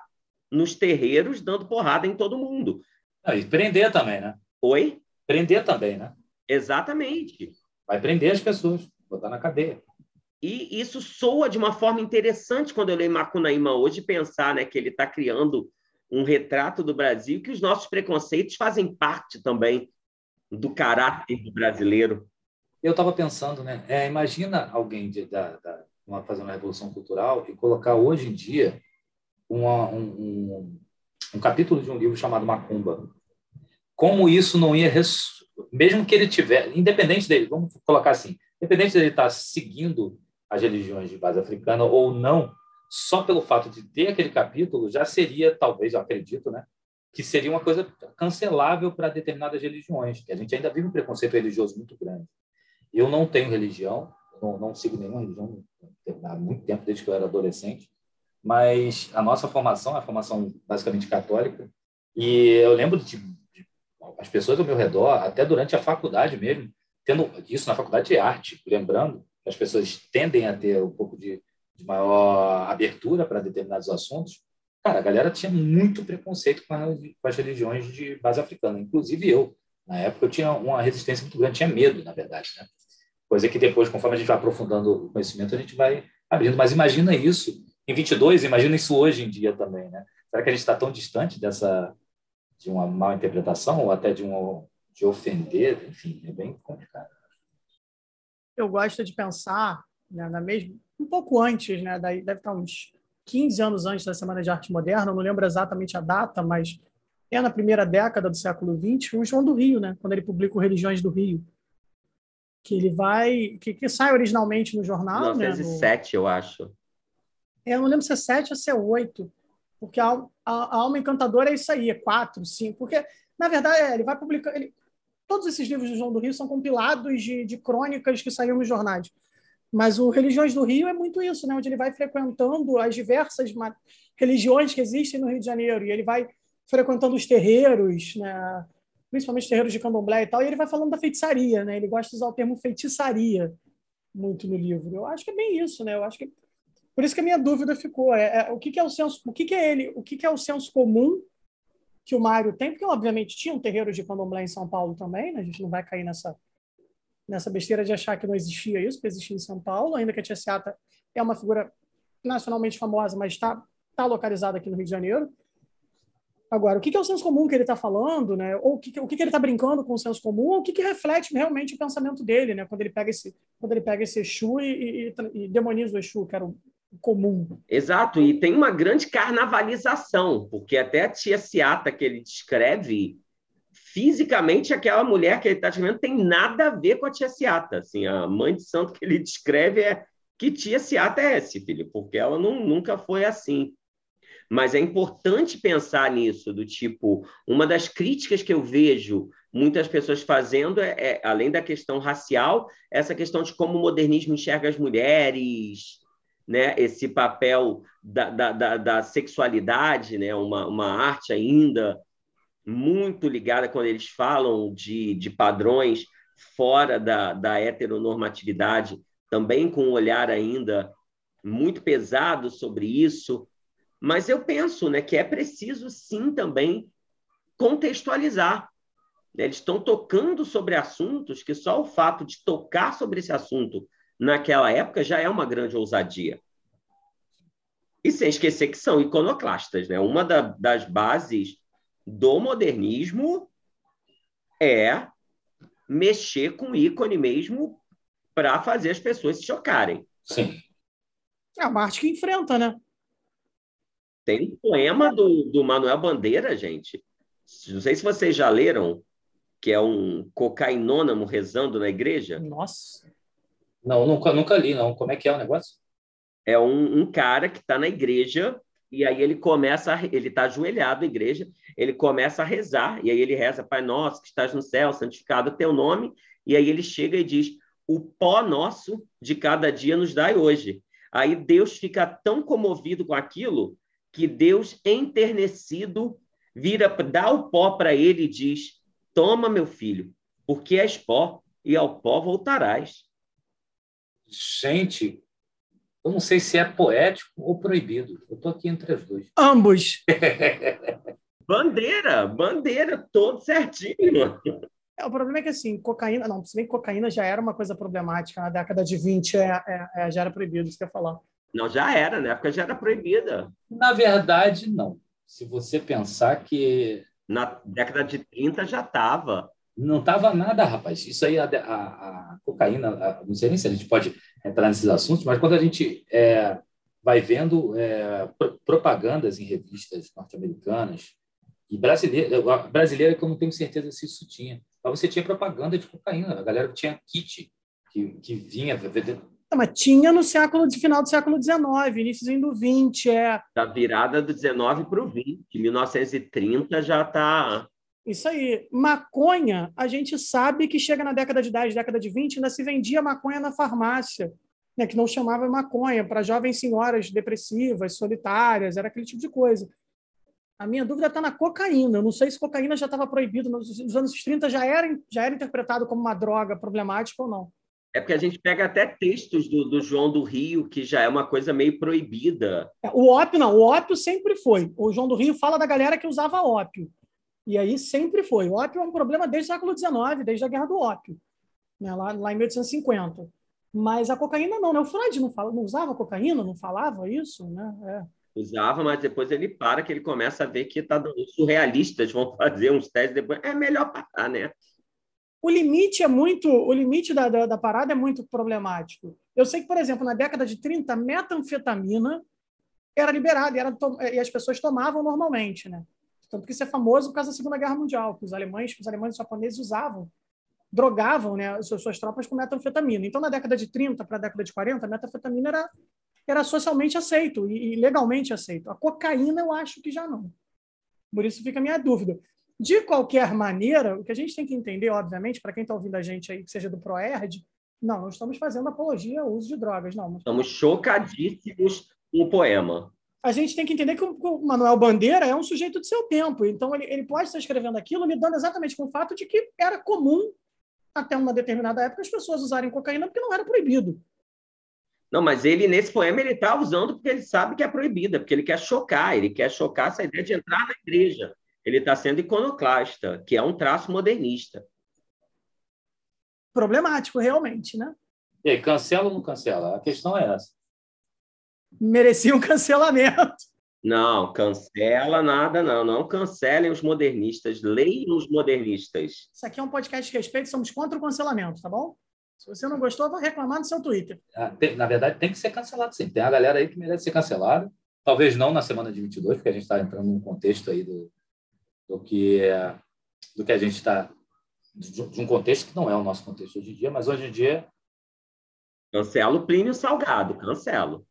Speaker 2: nos terreiros dando porrada em todo mundo.
Speaker 3: Ah, e prender também, né?
Speaker 2: Oi?
Speaker 3: Prender também, né?
Speaker 2: Exatamente.
Speaker 3: Vai prender as pessoas, botar na cadeia.
Speaker 2: E isso soa de uma forma interessante quando eu leio Macunaíma hoje, pensar né, que ele está criando um retrato do Brasil, que os nossos preconceitos fazem parte também do caráter brasileiro.
Speaker 3: Eu estava pensando, né? É, imagina alguém de, da, da, uma, fazer uma revolução cultural e colocar hoje em dia uma, um, um, um, capítulo de um livro chamado Macumba. Como isso não ia, mesmo que ele tiver, independente dele, vamos colocar assim, independente dele estar seguindo as religiões de base africana ou não, só pelo fato de ter aquele capítulo já seria, talvez, eu acredito, né, que seria uma coisa cancelável para determinadas religiões. Que a gente ainda vive um preconceito religioso muito grande. Eu não tenho religião, não, não sigo nenhuma religião há muito tempo, desde que eu era adolescente, mas a nossa formação é a formação basicamente católica, e eu lembro de, de as pessoas ao meu redor, até durante a faculdade mesmo, tendo isso na faculdade de arte, lembrando as pessoas tendem a ter um pouco de, de maior abertura para determinados assuntos, cara, a galera tinha muito preconceito com, a, com as religiões de base africana, inclusive eu. Na época eu tinha uma resistência muito grande, tinha medo, na verdade, né? Coisa que depois, conforme a gente vai aprofundando o conhecimento, a gente vai abrindo. Mas imagina isso em 22, imagina isso hoje em dia também, né? Será que a gente está tão distante dessa de uma mal interpretação ou até de um de ofender? Enfim, é bem complicado.
Speaker 1: Eu gosto de pensar, né, na mesma, um pouco antes, né, daí deve estar uns 15 anos antes da Semana de Arte Moderna, não lembro exatamente a data, mas é na primeira década do século XX, o João do Rio, né, quando ele publica o Religiões do Rio que ele vai. que, que sai originalmente no jornal.
Speaker 2: 1907, né, no... eu acho.
Speaker 1: É, eu não lembro se é 7 ou se é 8, porque a, a, a Alma Encantadora é isso aí, é 4, 5. Porque, na verdade, é, ele vai publicar. Ele, todos esses livros do João do Rio são compilados de, de crônicas que saíram nos jornais. Mas o Religiões do Rio é muito isso, né? onde ele vai frequentando as diversas religiões que existem no Rio de Janeiro. E ele vai frequentando os terreiros, né? Principalmente terreiros de candomblé e tal, e ele vai falando da feitiçaria, né? Ele gosta de usar o termo feitiçaria muito no livro. Eu acho que é bem isso, né? Eu acho que por isso que a minha dúvida ficou é, é o que, que, é o senso, o que, que é ele, o que, que é o senso comum que o Mário tem, porque obviamente tinha um terreiro de candomblé em São Paulo também, né? A gente não vai cair nessa nessa besteira de achar que não existia isso, que existia em São Paulo, ainda que a Tia Seata é uma figura nacionalmente famosa, mas está tá localizada aqui no Rio de Janeiro. Agora, o que é o senso comum que ele está falando, né? Ou o que, o que ele está brincando com o senso comum, ou o que, que reflete realmente o pensamento dele, né? Quando ele pega esse, quando ele pega esse Exu e, e, e demoniza o Exu, que era o comum.
Speaker 2: Exato, e tem uma grande carnavalização, porque até a tia Ciata que ele descreve, fisicamente aquela mulher que ele está descrevendo tem nada a ver com a tia Ciata. Assim, a mãe de santo que ele descreve é que tia Ciata é esse, filho, porque ela não, nunca foi assim. Mas é importante pensar nisso, do tipo, uma das críticas que eu vejo muitas pessoas fazendo é, é, além da questão racial, essa questão de como o modernismo enxerga as mulheres, né? esse papel da, da, da, da sexualidade, né? uma, uma arte ainda muito ligada quando eles falam de, de padrões fora da, da heteronormatividade, também com um olhar ainda muito pesado sobre isso. Mas eu penso né, que é preciso, sim, também contextualizar. Né? Eles estão tocando sobre assuntos que só o fato de tocar sobre esse assunto naquela época já é uma grande ousadia. E sem esquecer que são iconoclastas. Né? Uma da, das bases do modernismo é mexer com ícone mesmo para fazer as pessoas se chocarem.
Speaker 3: Sim.
Speaker 1: É uma arte que enfrenta, né?
Speaker 2: Tem um poema do, do Manuel Bandeira, gente. Não sei se vocês já leram, que é um cocainônamo rezando na igreja.
Speaker 1: Nossa.
Speaker 3: Não, nunca, nunca li, não. Como é que é o negócio?
Speaker 2: É um, um cara que está na igreja e aí ele começa, a, ele está ajoelhado na igreja, ele começa a rezar, e aí ele reza, Pai nosso que estás no céu, santificado o teu nome, e aí ele chega e diz, o pó nosso de cada dia nos dai hoje. Aí Deus fica tão comovido com aquilo que Deus, enternecido, vira, dá o pó para ele e diz: Toma, meu filho, porque és pó, e ao pó voltarás.
Speaker 3: Gente, eu não sei se é poético ou proibido. Eu estou aqui entre as duas.
Speaker 1: Ambos.
Speaker 2: bandeira, bandeira, todo certinho.
Speaker 1: É, o problema é que, assim, cocaína... Não, se bem que cocaína já era uma coisa problemática. Na década de 20 é, é, é, já era proibido, isso que eu ia falar.
Speaker 2: Não, já era. Na época já era proibida.
Speaker 3: Na verdade, não. Se você pensar que...
Speaker 2: Na década de 30 já estava.
Speaker 3: Não estava nada, rapaz. Isso aí, a, a, a cocaína... A, não sei nem se a gente pode entrar nesses assuntos, mas quando a gente é, vai vendo é, propagandas em revistas norte-americanas e brasileira, brasileira que eu não tenho certeza se isso tinha, mas você tinha propaganda de cocaína, a galera tinha kit, que, que vinha
Speaker 1: não, mas tinha no século de final do século XIX, início do XX, é.
Speaker 2: Da virada do XIX para o XX, 1930 já está.
Speaker 1: Isso aí. Maconha, a gente sabe que chega na década de 10, década de 20, ainda se vendia maconha na farmácia né, que não chamava maconha, para jovens senhoras depressivas, solitárias, era aquele tipo de coisa. A minha dúvida está na cocaína. Eu não sei se cocaína já estava proibido nos, nos anos 30, já era, já era interpretado como uma droga problemática ou não.
Speaker 2: É porque a gente pega até textos do, do, João do Rio, que já é uma coisa meio proibida.
Speaker 1: É, o ópio, não. O ópio sempre foi. O João do Rio fala da galera que usava ópio. E aí sempre foi. O ópio é um problema desde o século XIX, desde a Guerra do Ópio, né? lá, lá em 1850. Mas a cocaína não, né? O Freud não, fala, não usava cocaína, não falava isso, né?
Speaker 2: É. Usava, mas depois ele para, que ele começa a ver que tá, os surrealistas vão fazer uns testes, depois é melhor parar, né?
Speaker 1: O limite é muito, o limite da, da, da parada é muito problemático. Eu sei que, por exemplo, na década de 30, metanfetamina era liberada e, e as pessoas tomavam normalmente, né? Tanto que isso é famoso por causa da Segunda Guerra Mundial, que os alemães, os alemães e os japoneses usavam drogavam né, as suas tropas com metanfetamina. Então, na década de 30 para a década de 40, a metanfetamina era, era socialmente aceito e, e, legalmente aceito. A cocaína, eu acho que já não. Por isso fica a minha dúvida. De qualquer maneira, o que a gente tem que entender, obviamente, para quem está ouvindo a gente aí, que seja do ProERD, não, não estamos fazendo apologia ao uso de drogas, não.
Speaker 2: Estamos chocadíssimos com o poema.
Speaker 1: A gente tem que entender que o Manuel Bandeira é um sujeito de seu tempo, então ele, ele pode estar escrevendo aquilo lidando exatamente com o fato de que era comum até uma determinada época, as pessoas usarem cocaína porque não era proibido.
Speaker 2: Não, mas ele, nesse poema, ele está usando porque ele sabe que é proibida, porque ele quer chocar, ele quer chocar essa ideia de entrar na igreja. Ele está sendo iconoclasta, que é um traço modernista.
Speaker 1: Problemático, realmente, né?
Speaker 3: E aí, cancela ou não cancela? A questão é essa.
Speaker 1: Merecia um cancelamento.
Speaker 2: Não, cancela nada, não. Não cancelem os modernistas, leiam os modernistas.
Speaker 1: Isso aqui é um podcast de respeito, somos contra o cancelamento, tá bom? Se você não gostou, vai reclamar no seu Twitter.
Speaker 3: Ah, na verdade, tem que ser cancelado sim. Tem a galera aí que merece ser cancelada. Talvez não na semana de 22, porque a gente está entrando num contexto aí do, do, que, do que a gente está. De um contexto que não é o nosso contexto hoje em dia, mas hoje em dia.
Speaker 2: Cancelo Plínio Salgado, cancelo.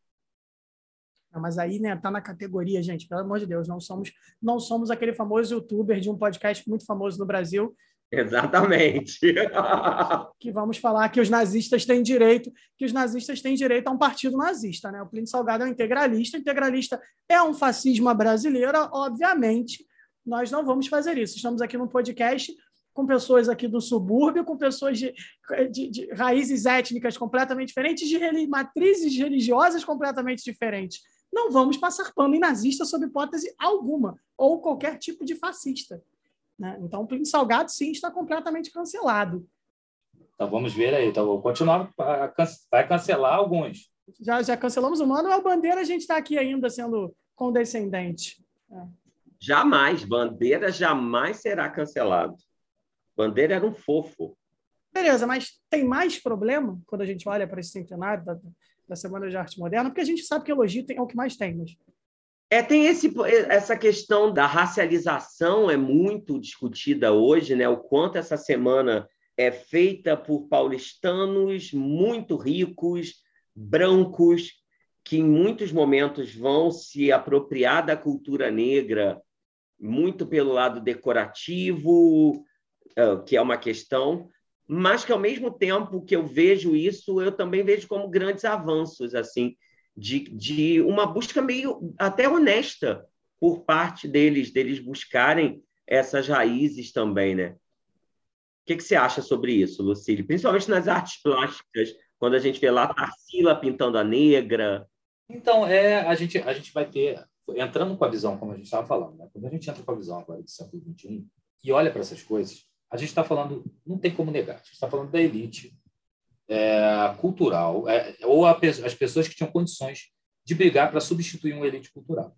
Speaker 1: Mas aí, né, tá na categoria, gente, pelo amor de Deus, não somos, não somos aquele famoso youtuber de um podcast muito famoso no Brasil.
Speaker 2: Exatamente.
Speaker 1: que vamos falar que os nazistas têm direito, que os nazistas têm direito a um partido nazista, né? O Plínio Salgado é um integralista, integralista é um fascismo brasileiro, obviamente. Nós não vamos fazer isso. Estamos aqui no podcast com pessoas aqui do subúrbio, com pessoas de, de, de raízes étnicas completamente diferentes, de matrizes religiosas completamente diferentes não vamos passar pano em nazista sob hipótese alguma, ou qualquer tipo de fascista. Né? Então, o Plínio Salgado, sim, está completamente cancelado.
Speaker 3: Então, vamos ver aí. Então, vou continuar, vai cancelar alguns.
Speaker 1: Já, já cancelamos o Manuel Bandeira, a gente está aqui ainda sendo condescendente. É.
Speaker 2: Jamais, Bandeira jamais será cancelado. Bandeira era um fofo.
Speaker 1: Beleza, mas tem mais problema quando a gente olha para esse centenário da, da Semana de Arte Moderna, porque a gente sabe que elogio é o que mais tem. Mas...
Speaker 2: É, tem esse, essa questão da racialização é muito discutida hoje, né? O quanto essa semana é feita por paulistanos muito ricos, brancos, que em muitos momentos vão se apropriar da cultura negra muito pelo lado decorativo, é, que é uma questão, mas que ao mesmo tempo que eu vejo isso, eu também vejo como grandes avanços assim de, de uma busca meio até honesta por parte deles, deles buscarem essas raízes também, né? O que, que você acha sobre isso, Lucília? Principalmente nas artes plásticas, quando a gente vê lá Tarsila pintando a negra.
Speaker 3: Então, é, a, gente, a gente vai ter, entrando com a visão, como a gente estava falando, né? quando a gente entra com a visão agora do século XXI e olha para essas coisas, a gente está falando, não tem como negar, a gente está falando da elite é, cultural, é, ou a, as pessoas que tinham condições de brigar para substituir uma elite cultural.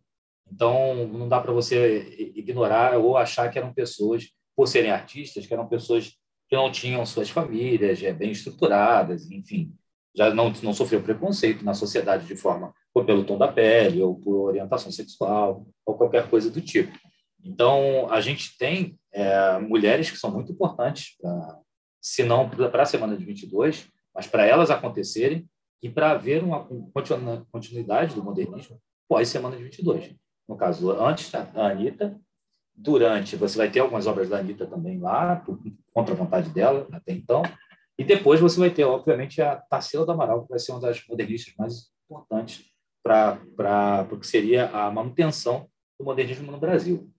Speaker 3: Então, não dá para você ignorar ou achar que eram pessoas, por serem artistas, que eram pessoas que não tinham suas famílias já bem estruturadas, enfim, já não, não sofreu preconceito na sociedade de forma ou pelo tom da pele, ou por orientação sexual, ou qualquer coisa do tipo. Então, a gente tem é, mulheres que são muito importantes, pra, se não para a semana de 22, mas para elas acontecerem e para haver uma continuidade do modernismo pós-semana de 22. No caso, antes da Anitta, durante, você vai ter algumas obras da Anitta também lá, por, contra a vontade dela, até então, e depois você vai ter, obviamente, a Tarsila do Amaral, que vai ser uma das modernistas mais importantes para o que seria a manutenção do modernismo no Brasil.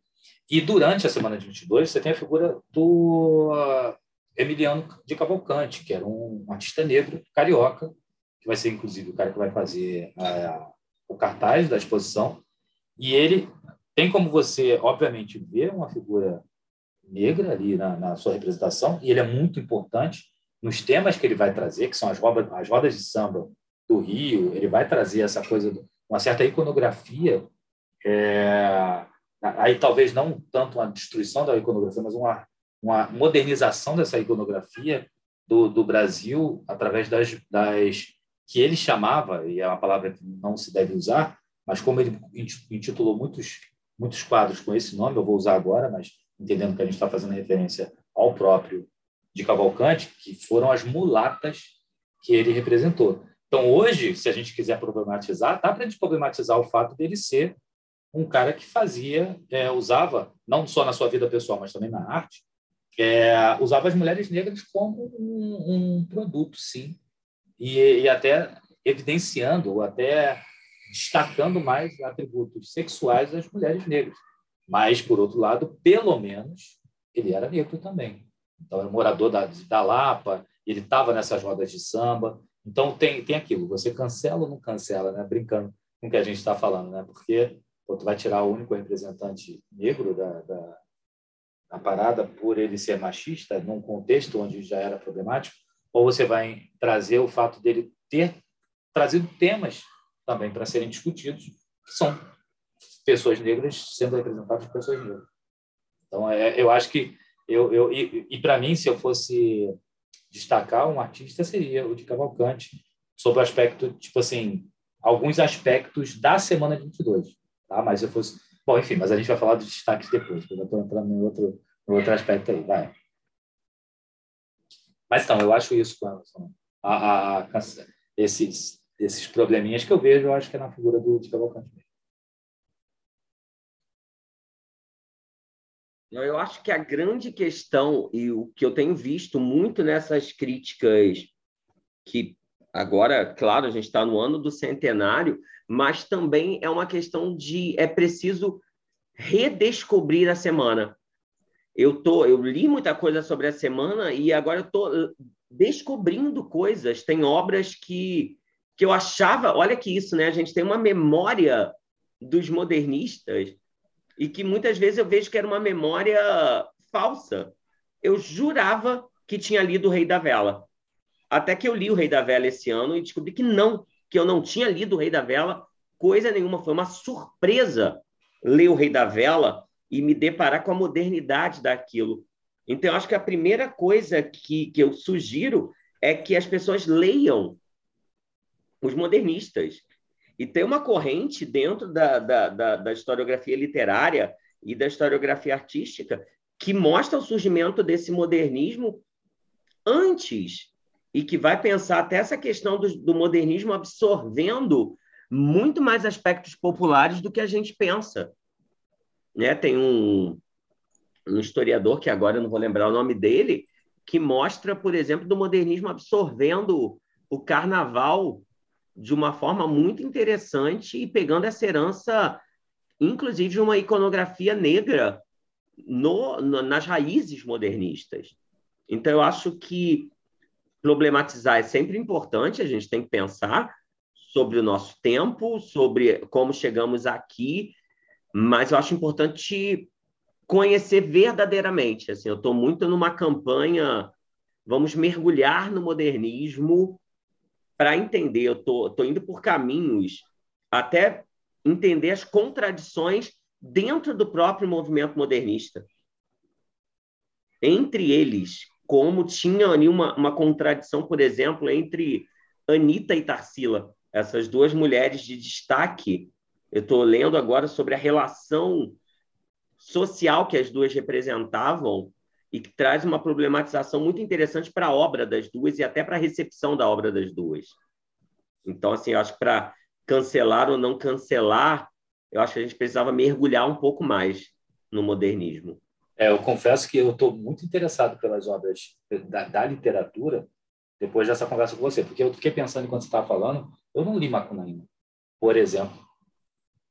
Speaker 3: E durante a semana de 22, você tem a figura do uh, Emiliano de Cavalcante, que era um artista negro, carioca, que vai ser, inclusive, o cara que vai fazer uh, o cartaz da exposição. E ele tem como você, obviamente, ver uma figura negra ali na, na sua representação, e ele é muito importante nos temas que ele vai trazer, que são as rodas, as rodas de samba do Rio, ele vai trazer essa coisa, uma certa iconografia, é, aí talvez não tanto uma destruição da iconografia, mas uma, uma modernização dessa iconografia do, do Brasil através das, das que ele chamava, e é uma palavra que não se deve usar, mas como ele intitulou muitos, muitos quadros com esse nome, eu vou usar agora, mas entendendo que a gente está fazendo referência ao próprio de Cavalcante, que foram as mulatas que ele representou. Então, hoje, se a gente quiser problematizar, dá para a gente problematizar o fato dele ser um cara que fazia, é, usava, não só na sua vida pessoal, mas também na arte, é, usava as mulheres negras como um, um produto, sim, e, e, até evidenciando, ou até destacando mais atributos sexuais das mulheres negras. Mas, por outro lado, pelo menos, ele era negro também. Então, era morador da, da Lapa, ele estava nessas rodas de samba, então, tem, tem aquilo, você cancela ou não cancela, né? brincando com o que a gente está falando, né? porque pô, tu vai tirar o único representante negro da, da, da, parada por ele ser machista, num contexto onde já era problemático, ou você vai trazer o fato dele ter trazido temas também para serem discutidos, que são pessoas negras sendo representadas por pessoas negras. Então, é, eu acho que eu, eu e, e para mim, se eu fosse destacar um artista seria o de Cavalcante, sobre o aspecto, tipo assim, alguns aspectos da semana de 22, tá? Mas eu fosse... Bom, enfim, mas a gente vai falar dos destaques depois, porque eu já estou entrando em outro, em outro aspecto aí, vai. Mas então, eu acho isso com a, a, a, esses, esses probleminhas que eu vejo, eu acho que é na figura do de Cavalcante mesmo.
Speaker 2: Eu acho que a grande questão, e o que eu tenho visto muito nessas críticas, que agora, claro, a gente está no ano do centenário, mas também é uma questão de é preciso redescobrir a semana. Eu tô, eu li muita coisa sobre a semana e agora eu estou descobrindo coisas. Tem obras que que eu achava, olha que isso, né? A gente tem uma memória dos modernistas e que muitas vezes eu vejo que era uma memória falsa. Eu jurava que tinha lido O Rei da Vela. Até que eu li O Rei da Vela esse ano e descobri que não, que eu não tinha lido O Rei da Vela coisa nenhuma. Foi uma surpresa ler O Rei da Vela e me deparar com a modernidade daquilo. Então, eu acho que a primeira coisa que, que eu sugiro é que as pessoas leiam os modernistas. E tem uma corrente dentro da, da, da, da historiografia literária e da historiografia artística que mostra o surgimento desse modernismo antes e que vai pensar até essa questão do, do, modernismo absorvendo muito mais aspectos populares do que a gente pensa. Né? Tem um, um historiador, que agora eu não vou lembrar o nome dele, que mostra, por exemplo, do modernismo absorvendo o carnaval de uma forma muito interessante e pegando essa herança, inclusive, de uma iconografia negra no, no, nas raízes modernistas. Então, eu acho que problematizar é sempre importante, a gente tem que pensar sobre o nosso tempo, sobre como chegamos aqui, mas eu acho importante conhecer verdadeiramente. Assim, eu estou muito numa campanha, vamos mergulhar no modernismo para entender. Eu tô, tô indo por caminhos até entender as contradições dentro do próprio movimento modernista. Entre eles, como tinha ali uma, uma contradição, por exemplo, entre Anitta e Tarsila, essas duas mulheres de destaque. Eu estou lendo agora sobre a relação social que as duas representavam e que traz uma problematização muito interessante para a obra das duas e até para a recepção da obra das duas. Então, assim, eu acho que para cancelar ou não cancelar, eu acho que a gente precisava mergulhar um pouco mais no modernismo.
Speaker 3: É, eu confesso que eu estou muito interessado pelas obras da, da, literatura depois dessa conversa com você, porque eu fiquei pensando enquanto você estava falando, eu não li Macunaíma, por exemplo.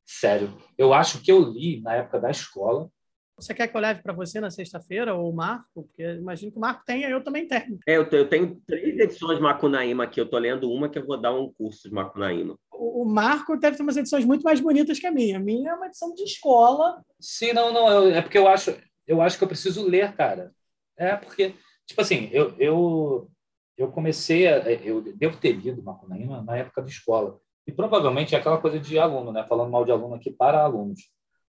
Speaker 3: Sério. Eu acho que eu li na época da escola.
Speaker 1: Você quer que eu leve para você na sexta-feira, ou o Marco? Porque imagino que o Marco tenha, eu também tenho.
Speaker 2: É, eu, eu tenho três edições de Macunaíma aqui. Eu estou lendo uma que eu vou dar um curso de Macunaíma.
Speaker 1: O, o Marco deve ter umas edições muito mais bonitas que a minha. A minha é uma edição de escola.
Speaker 3: Sim, não, não. Eu, é porque eu acho eu acho que eu preciso ler, cara. É porque, tipo assim, eu, eu, eu comecei a. Eu devo ter lido Macunaíma na época da escola. E provavelmente é aquela coisa de aluno, né? Falando mal de aluno aqui para alunos.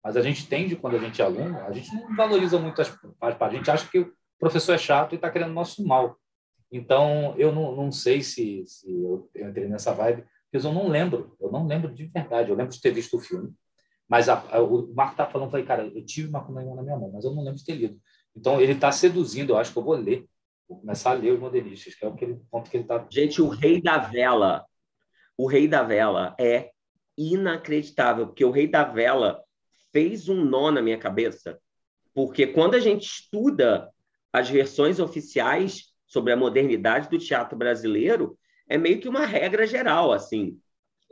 Speaker 3: Mas a gente tende, quando a gente é aluno, a gente não valoriza muito as partes. A gente acha que o professor é chato e está querendo nosso mal. Então, eu não, não sei se, se eu entrei nessa vibe, porque eu não lembro. Eu não lembro de verdade. Eu lembro de ter visto o filme. Mas a, a, o Marco está falando, falei, cara, eu tive Macunaíma na minha mão, mas eu não lembro de ter lido. Então, ele está seduzindo, eu acho que eu vou ler. Vou começar a ler os modernistas, que é o que ele, ponto que ele está...
Speaker 2: Gente, o Rei da Vela, o Rei da Vela é inacreditável, porque o Rei da Vela fez um nó na minha cabeça, porque quando a gente estuda as versões oficiais sobre a modernidade do teatro brasileiro, é meio que uma regra geral, assim,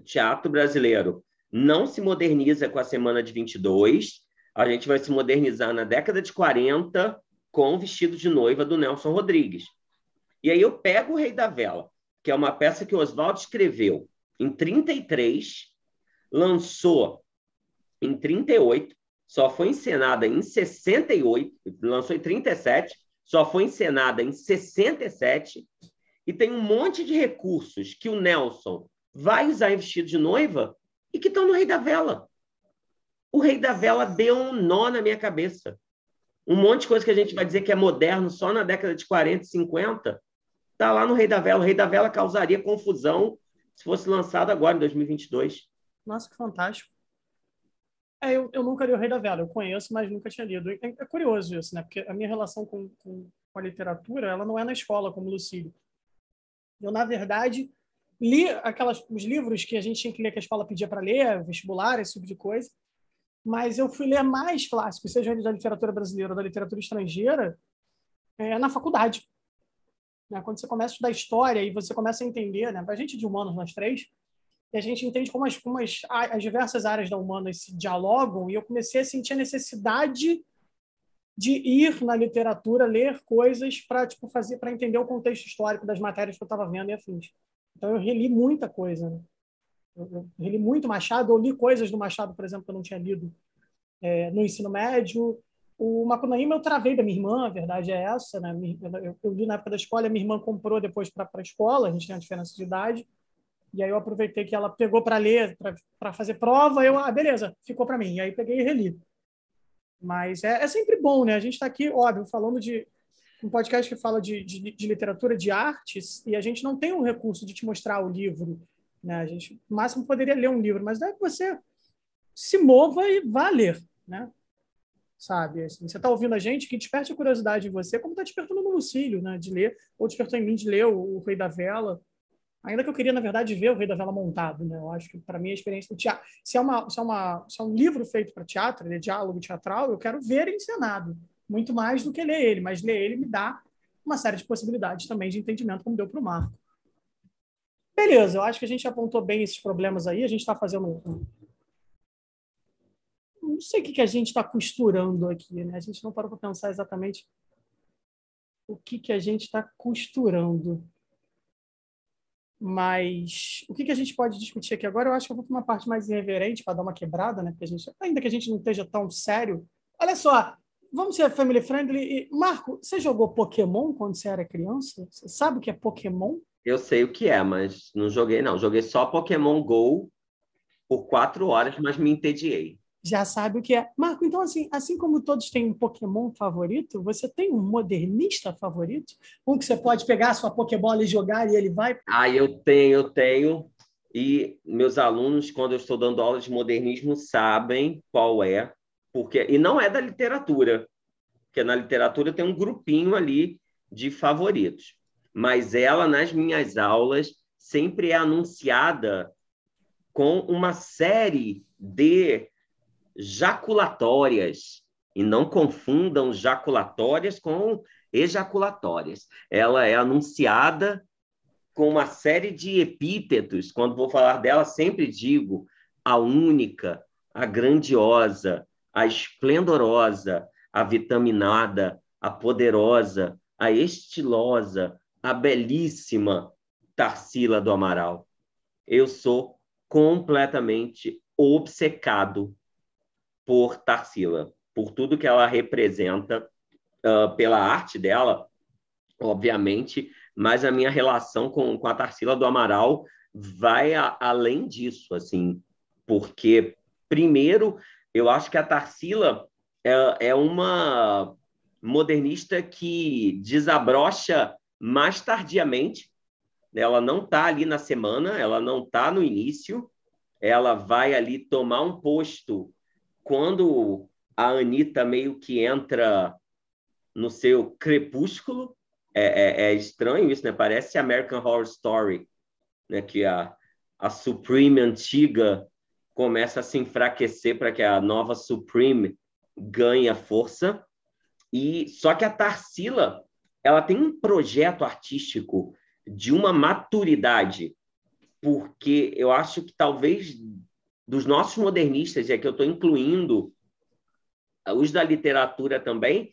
Speaker 2: teatro brasileiro não se moderniza com a semana de 22, a gente vai se modernizar na década de 40 com o vestido de noiva do Nelson Rodrigues. E aí eu pego o Rei da Vela, que é uma peça que o Oswaldo escreveu em 33, lançou em 38, só foi encenada em 68, lançou em 37, só foi encenada em 67, e tem um monte de recursos que o Nelson vai usar em vestido de noiva e que estão no Rei da Vela. O Rei da Vela deu um nó na minha cabeça. Um monte de coisa que a gente vai dizer que é moderno só na década de 40 e 50 está lá no Rei da Vela. O Rei da Vela causaria confusão se fosse lançado agora, em 2022.
Speaker 1: Nossa, que fantástico. É, eu, eu nunca li o Rei da Vela, eu conheço, mas nunca tinha lido. É, é curioso isso, né? Porque a minha relação com, com, com, a literatura, ela não é na escola, como Lucílio. Eu, na verdade, li aquelas, os livros que a gente tinha que ler, que a escola pedia para ler, vestibular, esse tipo de coisa, mas eu fui ler mais clássicos, seja eles da literatura brasileira ou da literatura estrangeira, é, na faculdade. Né? Quando você começa a estudar história e você começa a entender, né? a gente de humanos, nós três, e a gente entende como as, como as, as diversas áreas da humanas se dialogam, e eu comecei a sentir a necessidade de ir na literatura, ler coisas para tipo, fazer para entender o contexto histórico das matérias que eu estava vendo e afins. Então eu reli muita coisa. Né? Eu, eu reli muito Machado, li coisas do Machado, por exemplo, que eu não tinha lido é, no ensino médio. O Macunaíma eu travei da minha irmã, a verdade é essa. Né? Eu, eu li na época da escola, a minha irmã comprou depois para a escola, a gente tem uma diferença de idade. E aí eu aproveitei que ela pegou para ler, para fazer prova, eu, ah, beleza, ficou para mim. E aí peguei e reli. Mas é, é sempre bom, né? A gente está aqui, óbvio, falando de um podcast que fala de, de, de, literatura, de artes, e a gente não tem um recurso de te mostrar o livro. Né? A gente, no máximo, poderia ler um livro, mas é que você se mova e vá ler. Né? Sabe? Assim, você está ouvindo a gente, que desperte a curiosidade em você, como está despertando no Lucílio, né? de ler, ou despertou em mim de ler o, o Rei da Vela. Ainda que eu queria, na verdade, ver o Rei da Vela montado. Né? Eu acho que, para mim, a experiência do teatro. Se é, uma, se é, uma, se é um livro feito para teatro, ele é diálogo teatral, eu quero ver encenado muito mais do que ler ele, mas ler ele me dá uma série de possibilidades também de entendimento, como deu para o Marco. Beleza, eu acho que a gente apontou bem esses problemas aí, a gente está fazendo. Não sei o que, que a gente está costurando aqui, né? A gente não parou para pensar exatamente o que, que a gente está costurando. Mas o que, que a gente pode discutir aqui agora? Eu acho que eu vou para uma parte mais irreverente para dar uma quebrada, né? Porque a gente, ainda que a gente não esteja tão sério. Olha só, vamos ser family friendly. Marco, você jogou Pokémon quando você era criança? Você sabe o que é Pokémon?
Speaker 2: Eu sei o que é, mas não joguei, não. Joguei só Pokémon Go por quatro horas, mas me entediei.
Speaker 1: Já sabe o que é. Marco, então, assim, assim como todos têm um Pokémon favorito, você tem um modernista favorito? Um que você pode pegar a sua Pokébola e jogar e ele vai?
Speaker 2: Ah, eu tenho, eu tenho. E meus alunos, quando eu estou dando aula de modernismo, sabem qual é, porque e não é da literatura, porque na literatura tem um grupinho ali de favoritos mas ela, nas minhas aulas, sempre é anunciada com uma série de jaculatórias. E não confundam jaculatórias com ejaculatórias. Ela é anunciada com uma série de epítetos. Quando vou falar dela, sempre digo a única, a grandiosa, a esplendorosa, a vitaminada, a poderosa, a estilosa, a belíssima Tarsila do Amaral. Eu sou completamente obcecado por Tarsila, por tudo que ela representa, uh, pela arte dela, obviamente, mas a minha relação com, com a Tarsila do Amaral vai a, além disso, assim, porque, primeiro, eu acho que a Tarsila é, é uma modernista que desabrocha mais tardiamente. Ela não está ali na semana, ela não está no início, ela vai ali tomar um posto quando a Anitta meio que entra no seu crepúsculo. É, é, é estranho isso, né? Parece American Horror Story, né? que a, a Supreme antiga começa a se enfraquecer para que a nova Supreme ganhe força. E só que a Tarsila ela tem um projeto artístico de uma maturidade, porque eu acho que talvez dos nossos modernistas, é que eu estou incluindo os da literatura também,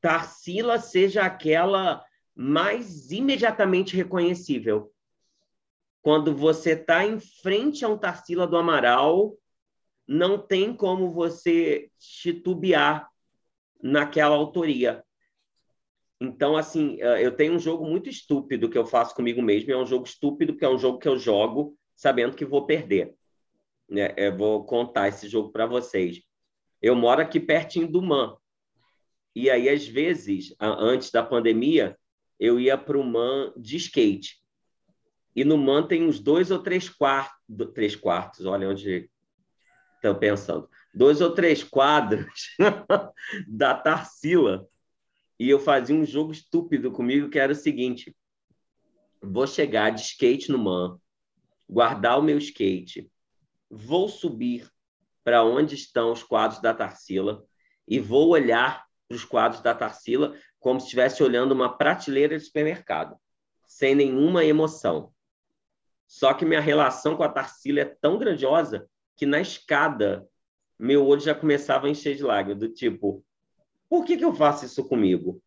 Speaker 2: Tarsila seja aquela mais imediatamente reconhecível. Quando você está em frente a um Tarsila do Amaral, não tem como você titubear naquela autoria. Então, assim, eh, eu tenho um jogo muito estúpido que eu faço comigo mesmo. É um jogo estúpido, que é um jogo que eu jogo sabendo que vou perder. Né? Eu vou contar esse jogo para vocês. Eu moro aqui pertinho do MAN. E aí, às vezes, antes da pandemia, eu ia para o MAN de skate. E no MAN tem uns dois ou três quartos, três quartos, olha onde estão pensando, dois ou três quadros da Tarsila e eu fazia um jogo estúpido comigo que era o seguinte: vou chegar de skate no man, guardar o meu skate, vou subir para onde estão os quadros da Tarsila e vou olhar para os quadros da Tarsila como se estivesse olhando uma prateleira de supermercado, sem nenhuma emoção. Só que minha relação com a Tarsila é tão grandiosa que na escada meu olho já começava a encher de lágrimas, do tipo, por que, que eu faço isso comigo?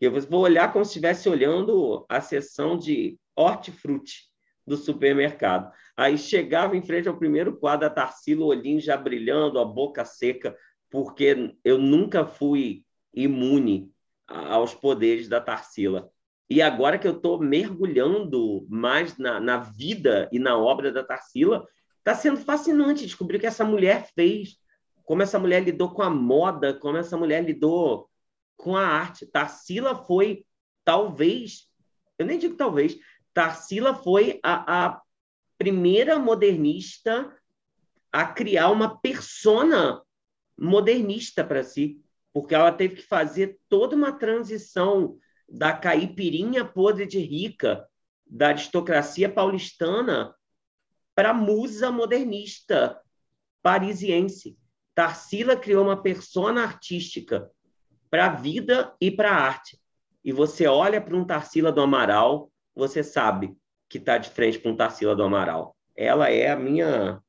Speaker 2: Eu vou olhar como se estivesse olhando a seção de hortifruti do supermercado. Aí chegava em frente ao primeiro quadro da Tarsila, o olhinho já brilhando, a boca seca, porque eu nunca fui imune aos poderes da Tarsila. E agora que eu estou mergulhando mais na, na vida e na obra da Tarsila, está sendo fascinante descobrir o que essa mulher fez como essa mulher lidou com a moda, como essa mulher lidou com a arte. Tarsila foi, talvez, eu nem digo talvez, Tarsila foi a, a primeira modernista a criar uma persona modernista para si, porque ela teve que fazer toda uma transição da caipirinha podre de rica, da aristocracia paulistana, para a musa modernista parisiense. Tarsila criou uma persona artística para a vida e para a arte. E você olha para um Tarsila do Amaral, você sabe que está de frente um Tarsila do Amaral. Ela é a minha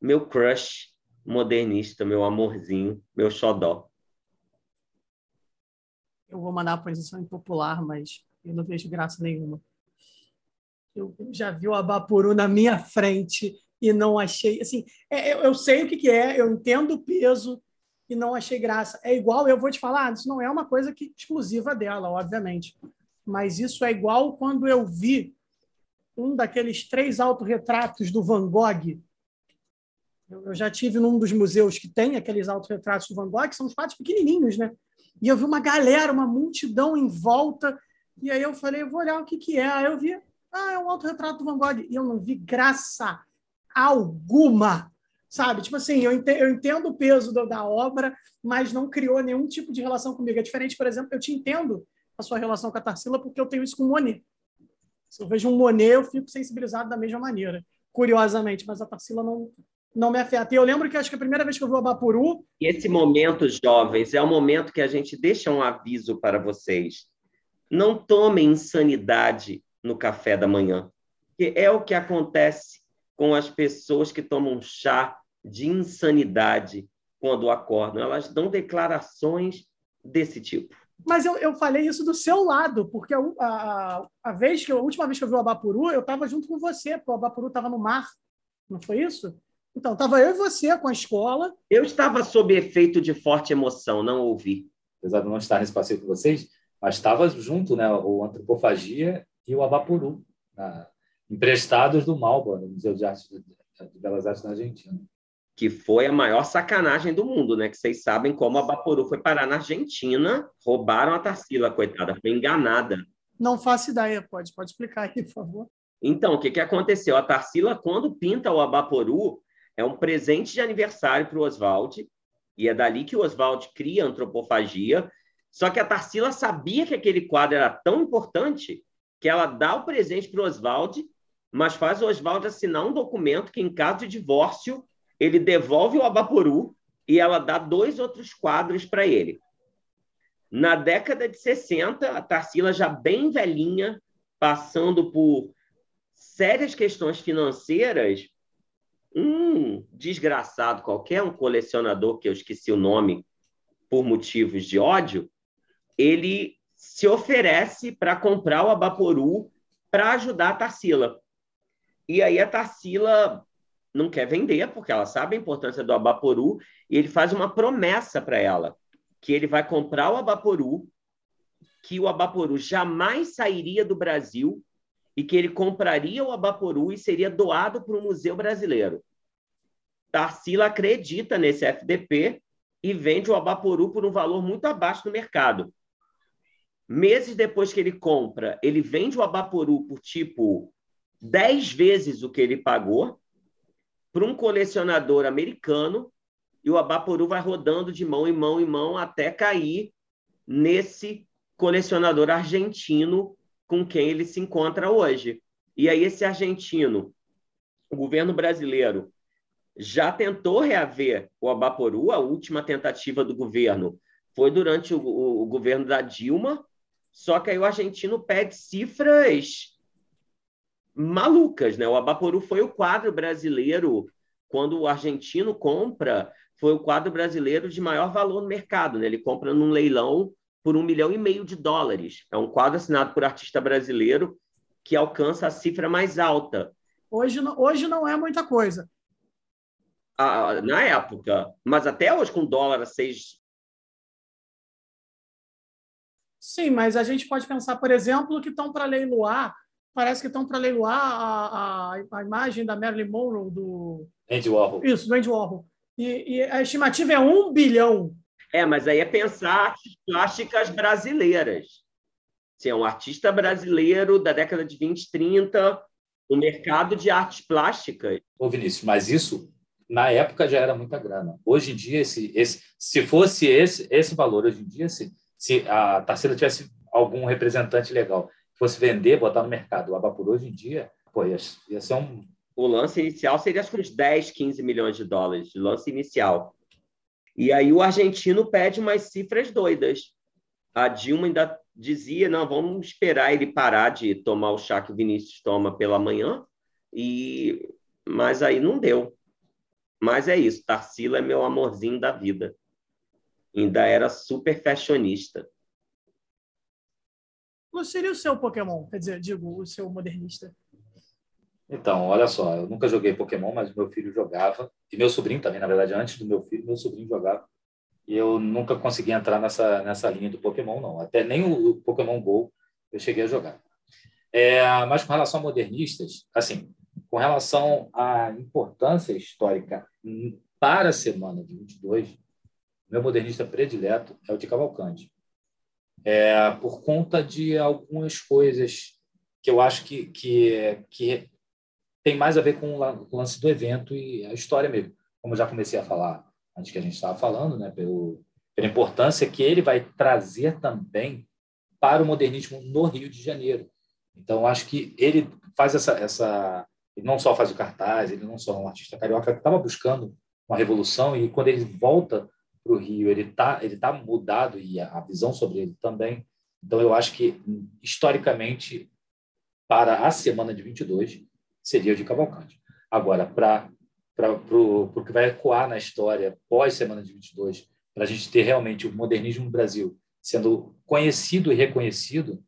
Speaker 2: meu crush modernista, meu amorzinho, meu xodó.
Speaker 1: Eu vou mandar a posição impopular, mas eu não vejo graça nenhuma. Eu já vi o Abapuru na minha frente e não achei. Assim, é, eu, eu sei o que, que é, eu entendo o peso, e não achei graça. É igual, eu vou te falar, isso não é uma coisa que exclusiva dela, obviamente. Mas isso é igual quando eu vi um daqueles três autorretratos do Van Gogh. Eu já tive num dos museus que tem aqueles autorretratos do Van Gogh, que são os quadros pequenininhos, né? E eu vi uma galera, uma multidão em volta. E aí eu falei, eu vou olhar o que, que é. Aí eu vi, ah, é um autorretrato do Van Gogh. E eu não vi graça alguma sabe? Tipo assim, eu entendo, eu entendo o peso da, obra, mas não criou nenhum tipo de relação comigo. É diferente, por exemplo, eu te entendo a sua relação com a Tarsila porque eu tenho isso com o Monet. Se eu vejo um Monet, eu fico sensibilizado da mesma maneira, curiosamente, mas a Tarsila não, não me afeta. E eu lembro que acho que a primeira vez que eu vi o Abapuru...
Speaker 2: E esse momento, jovens, é o momento que a gente deixa um aviso para vocês. Não tomem insanidade no café da manhã, que é o que acontece com as pessoas que tomam chá de insanidade quando acordam. Elas dão declarações desse tipo.
Speaker 1: Mas eu, eu falei isso do seu lado, porque a, a, a, vez que, a última vez que eu vi o Abapuru, eu estava junto com você, porque o Abapuru estava no mar. Não foi isso? Então, estava eu e você com a escola.
Speaker 2: Eu estava sob efeito de forte emoção, não ouvi.
Speaker 3: Apesar de não estar nesse passeio com vocês, mas estava junto, né? O Antropofagia e o Abapuru, na, emprestados do Malba, no Museu de, Arte, de Belas Artes na Argentina.
Speaker 2: Que foi a maior sacanagem do mundo, né? Que vocês sabem como a Baporu foi parar na Argentina, roubaram a Tarsila, coitada, foi enganada.
Speaker 1: Não faço ideia, pode, pode explicar aí, por favor.
Speaker 2: Então, o que, que aconteceu? A Tarsila, quando pinta o Abaporu, é um presente de aniversário para o Oswald, e é dali que o Oswald cria a antropofagia. Só que a Tarsila sabia que aquele quadro era tão importante que ela dá o presente para o Oswald mas faz o Oswaldo assinar um documento que, em caso de divórcio, ele devolve o Abaporu e ela dá dois outros quadros para ele. Na década de 60, a Tarsila, já bem velhinha, passando por sérias questões financeiras, um desgraçado qualquer, um colecionador que eu esqueci o nome por motivos de ódio, ele se oferece para comprar o Abaporu para ajudar a Tarsila. E aí a Tarsila não quer vender, porque ela sabe a importância do Abaporu, e ele faz uma promessa para ela, que ele vai comprar o Abaporu, que o Abaporu jamais sairia do Brasil e que ele compraria o Abaporu e seria doado para o Museu Brasileiro. Tarsila acredita nesse FDP e vende o Abaporu por um valor muito abaixo do mercado. Meses depois que ele compra, ele vende o Abaporu por tipo dez vezes o que ele pagou para um colecionador americano e o Abaporu vai rodando de mão em mão em mão até cair nesse colecionador argentino com quem ele se encontra hoje. E aí esse argentino, o governo brasileiro já tentou reaver o Abaporu, a última tentativa do governo foi durante o, o, o governo da Dilma, só que aí o argentino pede cifras malucas, né? O Abaporu foi o quadro brasileiro, quando o argentino compra, foi o quadro brasileiro de maior valor no mercado, né? Ele compra num leilão por um milhão e meio de dólares. É um quadro assinado por artista brasileiro que alcança a cifra mais alta.
Speaker 1: Hoje, hoje não é muita coisa.
Speaker 2: Ah, na época, mas até hoje com dólar a seis.
Speaker 1: Sim, mas a gente pode pensar, por exemplo, que estão para leiloar parece que estão para leiloar a, a, a, imagem da Marilyn Monroe do
Speaker 3: Andy Warhol.
Speaker 1: Isso, do Andy Warhol. E, e, a estimativa é um bilhão.
Speaker 2: É, mas aí é pensar artes plásticas brasileiras. Sim, é um artista brasileiro da década de 20, 30, no mercado de artes plásticas.
Speaker 3: Ô, Vinícius, mas isso na época já era muita grana. Hoje em dia, esse, esse, se fosse esse, esse valor, hoje em dia, se, se a Tarsila tivesse algum representante legal fosse vender, botar no mercado o Abapur hoje em dia, pô, ia, ia ser um.
Speaker 2: O lance inicial seria acho que uns 10, 15 milhões de dólares, de lance inicial. E aí o argentino pede umas cifras doidas. A Dilma ainda dizia: não, vamos esperar ele parar de tomar o chá que o Vinícius toma pela manhã. E mas aí não deu. Mas é isso, Tarsila é meu amorzinho da vida. Ainda era super fashionista.
Speaker 1: Qual seria o seu Pokémon? Quer dizer, digo, o seu modernista.
Speaker 3: Então, olha só, eu nunca joguei Pokémon, mas meu filho jogava, e meu sobrinho também, na verdade, antes do meu filho, meu sobrinho jogava. e eu nunca consegui entrar nessa, nessa linha do Pokémon, não. Até nem o, Pokémon GO eu cheguei a jogar. É, mas com relação a modernistas, assim, com relação à importância histórica para a semana de 22, meu modernista predileto é o de Cavalcante. É, por conta de algumas coisas que eu acho que, que, que tem mais a ver com o lance do evento e a história mesmo. Como eu já comecei a falar antes que a gente estava falando, né, pelo, pela importância que ele vai trazer também para o modernismo no Rio de Janeiro. Então, acho que ele faz essa, essa. Ele não só faz o cartaz, ele não só é um artista carioca que estava buscando uma revolução, e quando ele volta para o Rio, ele está ele tá mudado, e a visão sobre ele também. Então, eu acho que, historicamente, para a semana de 22, seria o de Cavalcante. Agora, para o que vai ecoar na história pós-semana de 22, para a gente ter realmente o modernismo no Brasil sendo conhecido e reconhecido,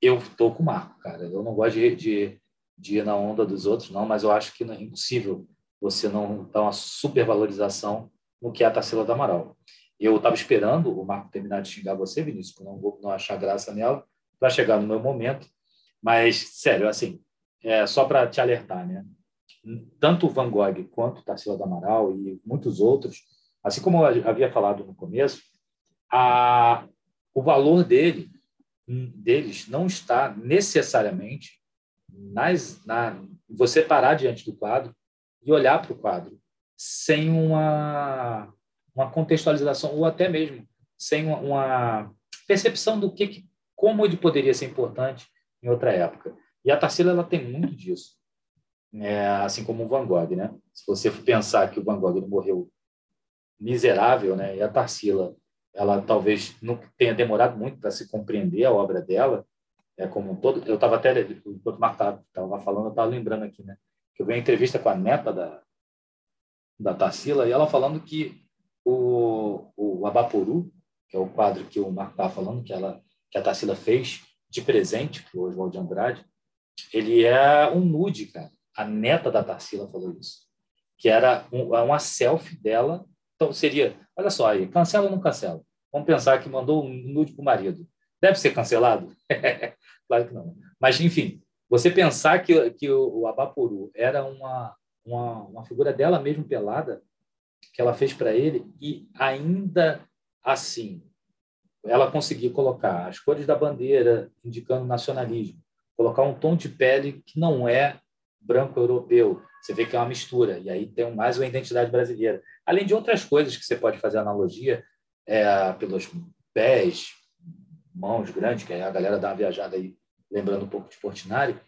Speaker 3: eu estou com o Marco, cara. Eu não gosto de, de, de, ir na onda dos outros, não, mas eu acho que é impossível você não dar uma supervalorização no que é a Tarsila do Amaral. Eu estava esperando o Marco terminar de xingar você, Vinícius, por não, não achar graça nela, para chegar no meu momento. Mas, sério, assim, é, só para te alertar, né? Tanto Van Gogh quanto Tarsila do Amaral e muitos outros, assim como eu havia falado no começo, a, o valor dele deles não está necessariamente nas, na você parar diante do quadro e olhar para o quadro sem uma, uma contextualização ou até mesmo sem uma, uma percepção do que, que, como ele poderia ser importante em outra época. E a Tarsila ela tem muito disso, é, assim como o Van Gogh, né? Se você for pensar que o Van Gogh morreu miserável, né? E a Tarsila ela talvez não tenha demorado muito para se compreender a obra dela, é como um todo. Eu estava até, enquanto o Marco estava falando, eu estava lembrando aqui, né? Que eu vi uma entrevista com a neta da, da Tarsila, e ela falando que o, o Abaporu, que é o quadro que o Marco estava falando, que, ela, que a Tarsila fez de presente para o Oswald de Andrade, ele é um nude, cara. A neta da Tarsila falou isso. Que era um, uma selfie dela então, seria, olha só aí, cancela ou não cancela? Vamos pensar que mandou um nude para o marido. Deve ser cancelado? claro que não. Mas, enfim, você pensar que, que o, o Abaporu era uma, uma, uma figura dela mesmo pelada, que ela fez para ele, e ainda assim, ela conseguir colocar as cores da bandeira indicando nacionalismo, colocar um tom de pele que não é branco europeu, você vê que é uma mistura, e aí tem mais uma identidade brasileira. Além de outras coisas que você pode fazer analogia, é, pelos pés, mãos grandes, que a galera dá uma viajada aí, lembrando um pouco de Portinari,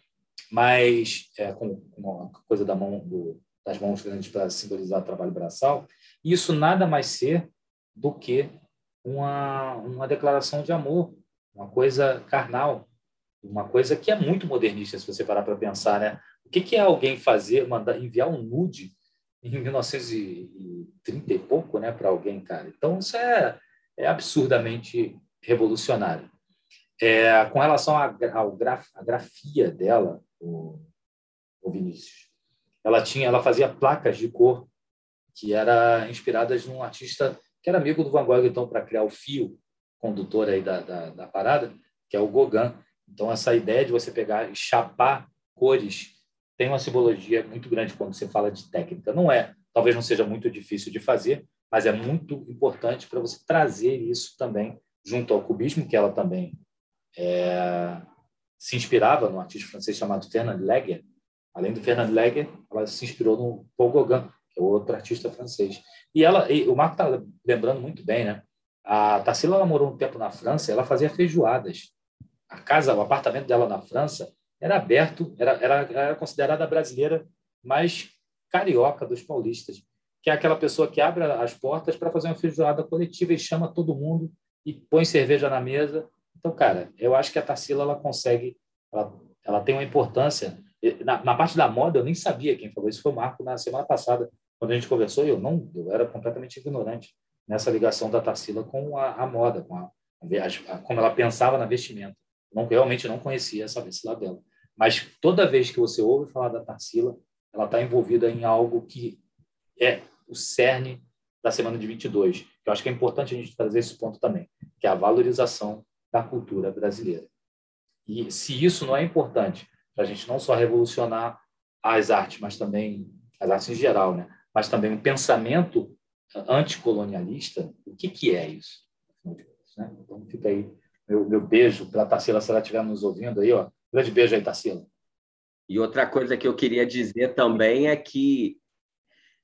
Speaker 3: mas é, com uma coisa da mão, do, das mãos grandes para simbolizar trabalho braçal, isso nada mais ser do que uma, uma declaração de amor, uma coisa carnal, uma coisa que é muito modernista, se você parar para pensar, né? O que, que é alguém fazer, mandar enviar um nude em 1930 e pouco, né, para alguém, cara? Então isso é, é absurdamente revolucionário. É, com relação à graf, grafia dela, o, o Vinícius, ela tinha, ela fazia placas de cor que era inspiradas num artista que era amigo do Van Gogh, então para criar o fio condutor aí da, da, da parada, que é o Gauguin. Então essa ideia de você pegar e chapar cores tem uma simbologia muito grande quando você fala de técnica. Não é, talvez não seja muito difícil de fazer, mas é muito importante para você trazer isso também junto ao cubismo, que ela também é, se inspirava no artista francês chamado Fernand Leger. Além do Fernand Leger, ela se inspirou no Paul Gauguin, que é outro artista francês. E ela, e o Marco está lembrando muito bem, né? A Tarsila morou um tempo na França, ela fazia feijoadas. A casa, o apartamento dela na França era aberto, era, era, era considerada a brasileira mais carioca dos paulistas, que é aquela pessoa que abre as portas para fazer uma feijoada coletiva e chama todo mundo e põe cerveja na mesa. Então, cara, eu acho que a Tarsila ela consegue, ela, ela tem uma importância. Na, na, parte da moda, eu nem sabia quem falou isso, foi o Marco na semana passada, quando a gente conversou, eu não, eu era completamente ignorante nessa ligação da Tarsila com a, a moda, com a, a, como ela pensava na vestimenta. Não, realmente não conhecia essa lado dela. Mas toda vez que você ouve falar da Tarsila, ela está envolvida em algo que é o cerne da semana de 22. Eu acho que é importante a gente trazer esse ponto também, que é a valorização da cultura brasileira. E se isso não é importante para a gente não só revolucionar as artes, mas também as artes em geral, né? mas também um pensamento anticolonialista, o que, que é isso? Né? Então fica aí meu, meu beijo para a Tarsila, se ela estiver nos ouvindo aí. Ó. Grande beijo aí, Tarsila.
Speaker 2: E outra coisa que eu queria dizer também é que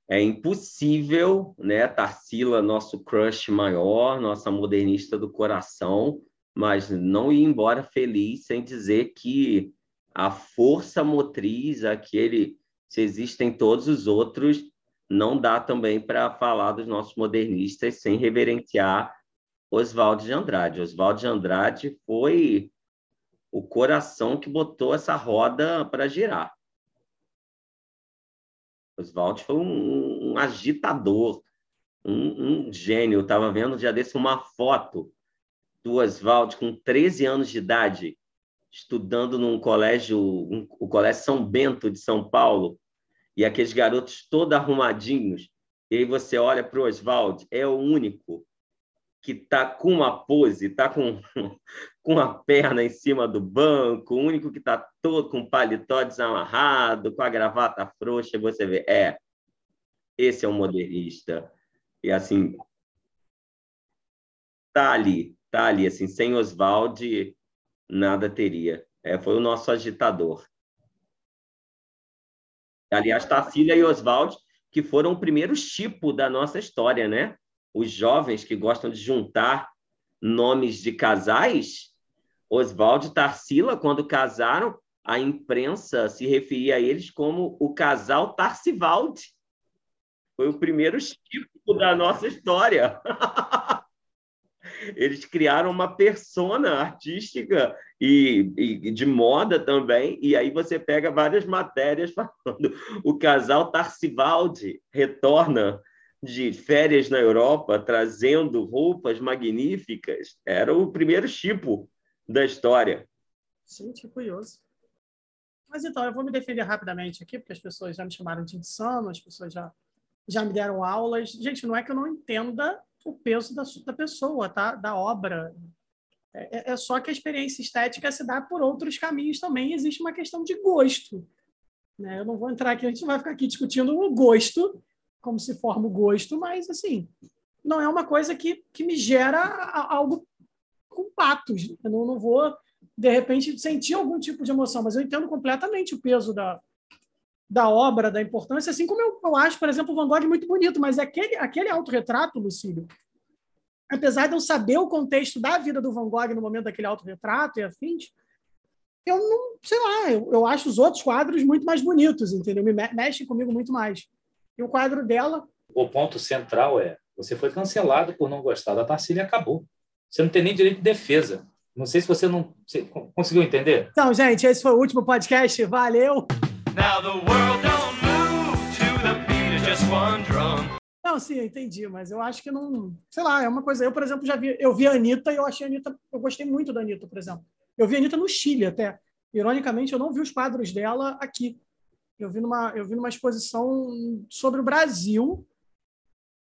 Speaker 2: é impossível, né, Tarsila, nosso crush maior, nossa modernista do coração, mas não ir embora feliz sem dizer que a força motriz, aquele, se existem todos os outros, não dá também para falar dos nossos modernistas sem reverenciar Oswaldo de Andrade. Oswaldo de Andrade foi o coração que botou essa roda para girar. Oswaldo foi um, um agitador, um, um, gênio. Estava vendo um dia desse uma foto do Oswaldo com 13 anos de idade, estudando num colégio, um, o Colégio São Bento de São Paulo, e aqueles garotos todos arrumadinhos. E aí você olha para o Oswaldo, é o único que está com uma pose, está com, com a perna em cima do banco, o único que está todo com o paletó desamarrado, com a gravata frouxa, você vê, é, esse é um modernista. E assim, tá ali, tá ali, assim, sem Oswald, nada teria. É, foi o nosso agitador. Aliás, Tarsília e Oswald, que foram o primeiro tipo da nossa história, né? os jovens que gostam de juntar nomes de casais, Oswaldo e Tarsila, quando casaram, a imprensa se referia a eles como o casal Tarsivaldi. Foi o primeiro tipo da nossa história. Eles criaram uma persona artística e, e, de moda também, e aí você pega várias matérias falando o casal Tarsivaldi retorna de férias na Europa, trazendo roupas magníficas, era o primeiro tipo da história.
Speaker 1: Gente, curioso. Mas então, eu vou me defender rapidamente aqui, porque as pessoas já me chamaram de insano, as pessoas já, já me deram aulas. Gente, não é que eu não entenda o peso da, da pessoa, tá? da obra. É, é, é só que a experiência estética se dá por outros caminhos também. Existe uma questão de gosto. Né? Eu não vou entrar aqui, a gente vai ficar aqui discutindo o gosto como se forma o gosto, mas assim, não é uma coisa que, que me gera algo com patos. Eu não, não vou, de repente, sentir algum tipo de emoção, mas eu entendo completamente o peso da, da obra, da importância, assim como eu, eu acho, por exemplo, o Van Gogh muito bonito, mas aquele, aquele autorretrato, Lucílio, apesar de eu saber o contexto da vida do Van Gogh no momento daquele autorretrato e afins, eu não, sei lá, eu, eu acho os outros quadros muito mais bonitos, entendeu? Me mexem comigo muito mais. E o quadro dela.
Speaker 3: O ponto central é: você foi cancelado por não gostar da Tarsila e acabou. Você não tem nem direito de defesa. Não sei se você não você conseguiu entender.
Speaker 1: Então, gente, esse foi o último podcast. Valeu! Não, sim, eu entendi, mas eu acho que não. Sei lá, é uma coisa. Eu, por exemplo, já vi. Eu vi a Anitta e eu achei a Anitta. Eu gostei muito da Anitta, por exemplo. Eu vi a Anitta no Chile até. Ironicamente, eu não vi os quadros dela aqui. Eu vi numa, eu vi numa exposição sobre o Brasil,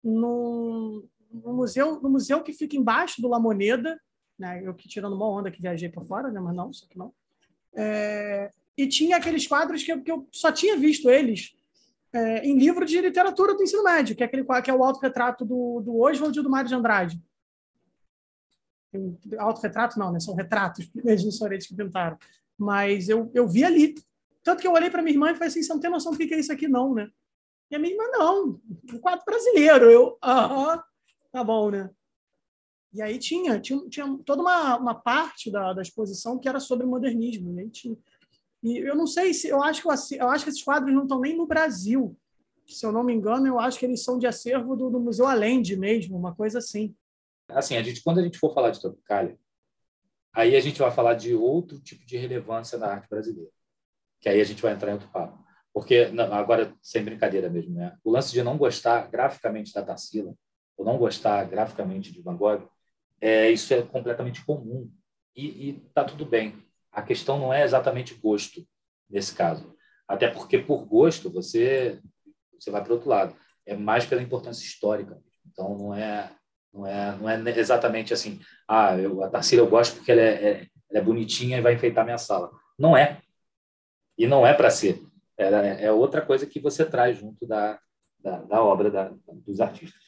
Speaker 1: no museu, no museu que fica embaixo do La Moneda, né? Eu que tirando uma onda que viajei para fora, né? Mas não, só que não. É, e tinha aqueles quadros que eu, que eu só tinha visto eles é, em livro de literatura do ensino médio, que é aquele que é o autorretrato do, do Oswald e do Mário de Andrade. Autorretrato não, né? São retratos mesmo, são eles que pintaram. Mas eu, eu vi ali. Tanto que eu olhei para minha irmã e falei assim: você não tem noção do que é isso aqui, não, né? E a minha irmã, não, um quadro brasileiro. Eu, aham, tá bom, né? E aí tinha, tinha, tinha toda uma, uma parte da, da exposição que era sobre modernismo. Né? Tinha, e eu não sei se. Eu acho, que, eu acho que esses quadros não estão nem no Brasil. Se eu não me engano, eu acho que eles são de acervo do, do Museu Allende mesmo, uma coisa assim.
Speaker 3: Assim, a gente, quando a gente for falar de Tropicália, aí a gente vai falar de outro tipo de relevância na arte brasileira que aí a gente vai entrar em outro papo. Porque, não, agora, sem brincadeira mesmo, né? o lance de não gostar graficamente da Tarsila, ou não gostar graficamente de Van Gogh, é, isso é completamente comum. E está tudo bem. A questão não é exatamente gosto, nesse caso. Até porque, por gosto, você, você vai para outro lado. É mais pela importância histórica. Então, não é, não é, não é exatamente assim, ah, eu, a Tarsila eu gosto porque ela é, é, ela é bonitinha e vai enfeitar minha sala. Não é. E não é para ser. É, é outra coisa que você traz junto da, da, da obra da, dos artistas.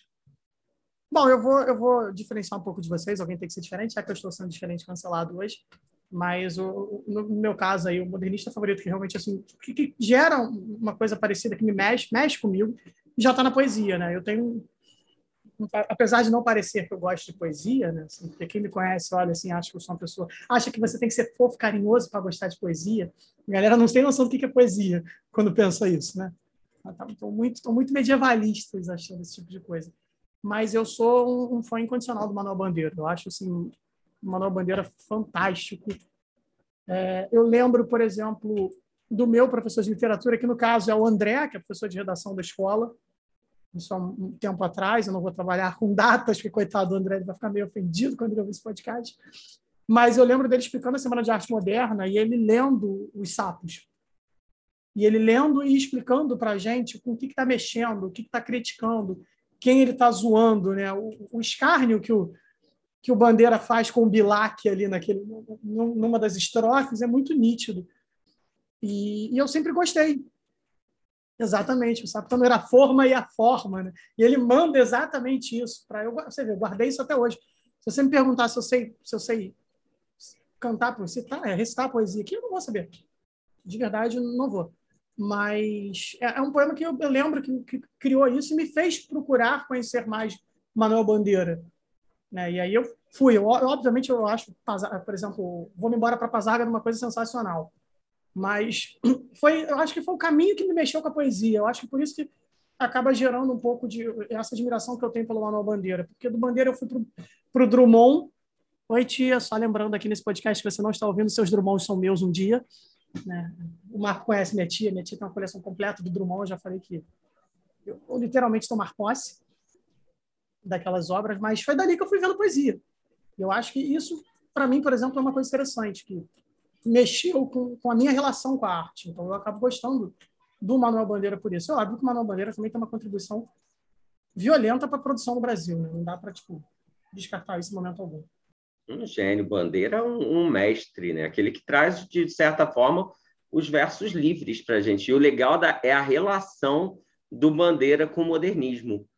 Speaker 1: Bom, eu vou, eu vou diferenciar um pouco de vocês. Alguém tem que ser diferente, já que eu estou sendo diferente cancelado hoje. Mas o, no meu caso aí, o modernista favorito que realmente assim que, que gera uma coisa parecida que me mexe, mexe comigo, já está na poesia, né? Eu tenho apesar de não parecer que eu gosto de poesia, né? Assim, porque quem me conhece olha assim, acha que eu sou uma pessoa, acha que você tem que ser fofo, carinhoso para gostar de poesia. A galera não tem noção do que é poesia quando pensa isso, né? Estão muito, tão muito medievalistas achando esse tipo de coisa. Mas eu sou um, um fã incondicional do Manuel Bandeira. Eu acho assim, Manuel Bandeira fantástico. É, eu lembro, por exemplo, do meu professor de literatura, que no caso é o André, que é professor de redação da escola, isso há um tempo atrás, eu não vou trabalhar com datas, porque coitado do André vai ficar meio ofendido quando ele ouvir esse podcast. Mas eu lembro dele explicando a Semana de Arte Moderna e ele lendo os sapos. E ele lendo e explicando para a gente com o que está mexendo, o que está criticando, quem ele está zoando. Né? O, o escárnio que o, que o Bandeira faz com o Bilac ali naquele, numa das estrofes é muito nítido. E, e eu sempre gostei Exatamente, o Saptano era a forma e a forma, né? E ele manda exatamente isso para eu, você vê, eu guardei isso até hoje. Se você me perguntar se eu sei, se eu sei cantar, citar, é, recitar poesia aqui, eu não vou saber. De verdade, não vou. Mas é, é um poema que eu, eu lembro que, que, criou isso e me fez procurar conhecer mais Manuel Bandeira. Né? E aí eu fui. Eu, obviamente, eu acho, por exemplo, Vou-me embora para Pazaga uma coisa sensacional. Mas foi, eu acho que foi o caminho que me mexeu com a poesia. Eu acho que por isso que acaba gerando um pouco de essa admiração que eu tenho pelo Manuel Bandeira. Porque do Bandeira eu fui para o Drummond. Oi, tia, só lembrando aqui nesse podcast que você não está ouvindo, seus Drummonds são meus um dia. Né? O Marco conhece minha tia, minha tia tem uma coleção completa do Drummond, eu já falei que eu, eu literalmente tomar posse daquelas obras, mas foi dali que eu fui vendo poesia. Eu acho que isso, para mim, por exemplo, é uma coisa interessante, que mexeu com, com a minha relação com a arte. Então, eu acabo gostando do Manuel Bandeira por isso. É óbvio que o Manuel Bandeira também tem uma contribuição violenta para a produção no Brasil. Né? Não dá para tipo, descartar isso em momento algum.
Speaker 2: Um gênio. Bandeira é um, um, mestre, né? aquele que traz, de certa forma, os versos livres para a gente. E o legal da, é a relação do Bandeira com o modernismo,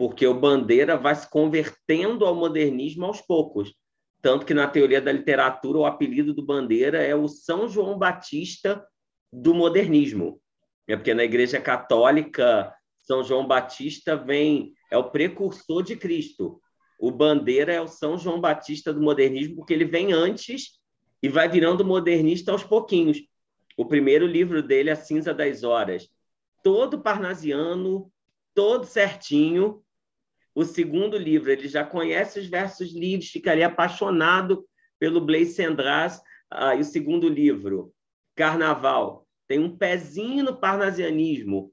Speaker 2: porque o Bandeira vai se convertendo ao modernismo aos poucos. Tanto que na teoria da literatura o apelido do Bandeira é o São João Batista do modernismo. É porque na Igreja Católica São João Batista vem é o precursor de Cristo. O Bandeira é o São João Batista do modernismo porque ele vem antes e vai virando modernista aos pouquinhos. O primeiro livro dele, A Cinza das Horas, todo parnasiano, todo certinho, o segundo livro, ele já conhece os versos livres, ficaria apaixonado pelo Blaise Cendrars. Ah, e o segundo livro, Carnaval, tem um pezinho no parnasianismo,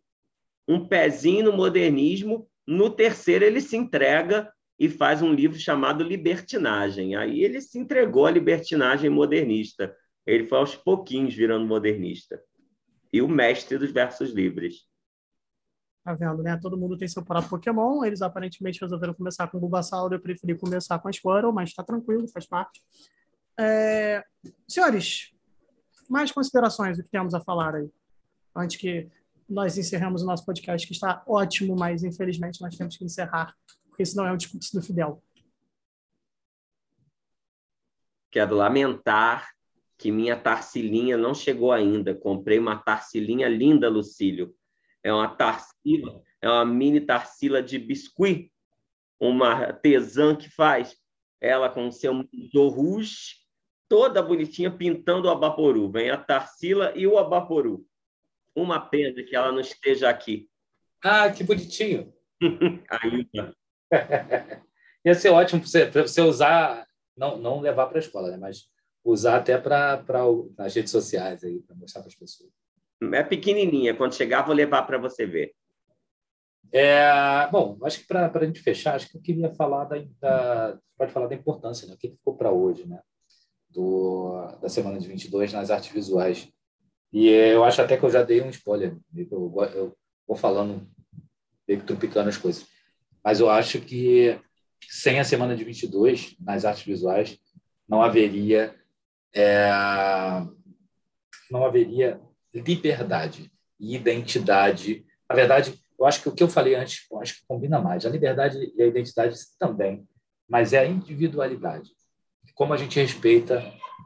Speaker 2: um pezinho no modernismo. No terceiro, ele se entrega e faz um livro chamado Libertinagem. Aí ele se entregou à libertinagem modernista. Ele foi aos pouquinhos virando modernista. E o mestre dos versos livres.
Speaker 1: Tá vendo, né? Todo mundo tem seu próprio Pokémon. Eles aparentemente resolveram começar com o Bulbasaur. Eu preferi começar com a Squirtle, mas está tranquilo, faz parte. É... Senhores, mais considerações do que temos a falar aí? Antes que nós encerremos o nosso podcast, que está ótimo, mas infelizmente nós temos que encerrar, porque senão é um discurso do Fidel.
Speaker 2: Quero lamentar que minha Tarsilinha não chegou ainda. Comprei uma Tarsilinha linda, Lucílio é uma tarsila, é uma mini tarsila de biscuit, uma artesã que faz ela com seu rouge, toda bonitinha, pintando o abaporu. Vem a tarsila e o abaporu. Uma pena que ela não esteja aqui.
Speaker 3: Ah, que bonitinho.
Speaker 2: Ainda.
Speaker 3: Ia ser ótimo para você, você, usar, não, não levar para a escola, né? mas usar até para as redes sociais para mostrar para as pessoas.
Speaker 2: É pequenininha. Quando chegar, vou levar para você ver.
Speaker 3: É, bom, acho que para a gente fechar, acho que eu queria falar da, da pode falar da importância, né? o que ficou para hoje, né? Do, da semana de 22 nas artes visuais. E eu acho até que eu já dei um spoiler, eu, eu vou falando, meio que tropicando as coisas. Mas eu acho que sem a semana de 22 nas artes visuais não haveria é, não haveria liberdade e identidade. Na verdade, eu acho que o que eu falei antes, eu acho que combina mais. A liberdade e a identidade também, mas é a individualidade. Como a gente respeita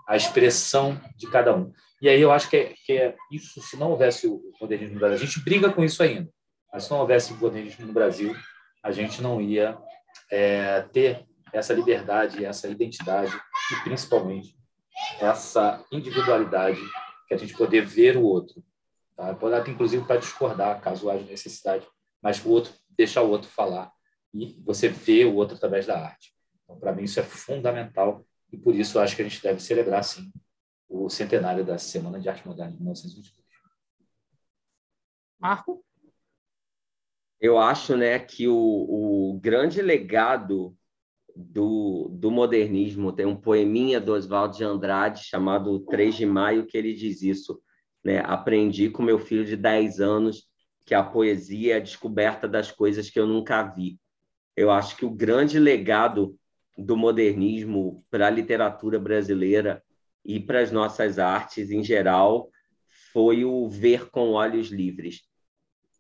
Speaker 3: a expressão de cada um. E aí eu acho que é, que é isso, se não houvesse o modernismo no Brasil, a gente briga com isso ainda, mas se não houvesse o modernismo no Brasil, a gente não ia é, ter essa liberdade, essa identidade e principalmente essa individualidade que a gente poder ver o outro. Tá? Pode até, inclusive, para discordar, caso haja necessidade, mas o outro, deixar o outro falar e você vê o outro através da arte. Então, para mim, isso é fundamental e por isso eu acho que a gente deve celebrar, sim, o centenário da Semana de Arte Moderna de 1922.
Speaker 1: Marco?
Speaker 2: Eu acho né, que o, o grande legado do, do modernismo tem um poeminha do Oswaldo de Andrade chamado 3 de Maio que ele diz isso. Né? Aprendi com meu filho de 10 anos que a poesia é a descoberta das coisas que eu nunca vi. Eu acho que o grande legado do modernismo para a literatura brasileira e para as nossas artes em geral foi o ver com olhos livres.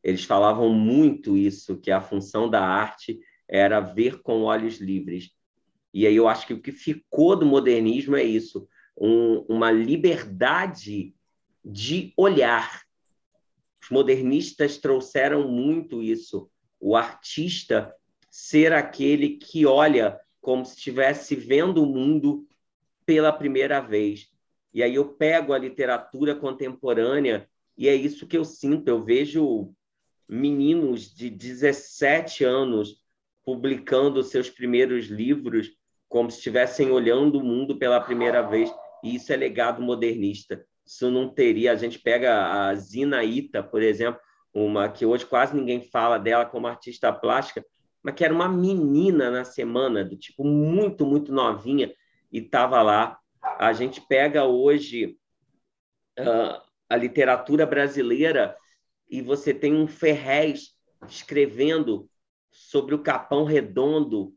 Speaker 2: Eles falavam muito isso, que a função da arte era ver com olhos livres. E aí eu acho que o que ficou do modernismo é isso, um, uma liberdade de olhar. Os modernistas trouxeram muito isso, o artista ser aquele que olha como se estivesse vendo o mundo pela primeira vez. E aí eu pego a literatura contemporânea e é isso que eu sinto. Eu vejo meninos de 17 anos publicando seus primeiros livros como se estivessem olhando o mundo pela primeira vez. E isso é legado modernista. Isso não teria. A gente pega a Zinaíta, por exemplo, uma que hoje quase ninguém fala dela como artista plástica, mas que era uma menina na semana, do tipo muito, muito novinha, e estava lá. A gente pega hoje uh, a literatura brasileira e você tem um Ferrez escrevendo sobre o Capão Redondo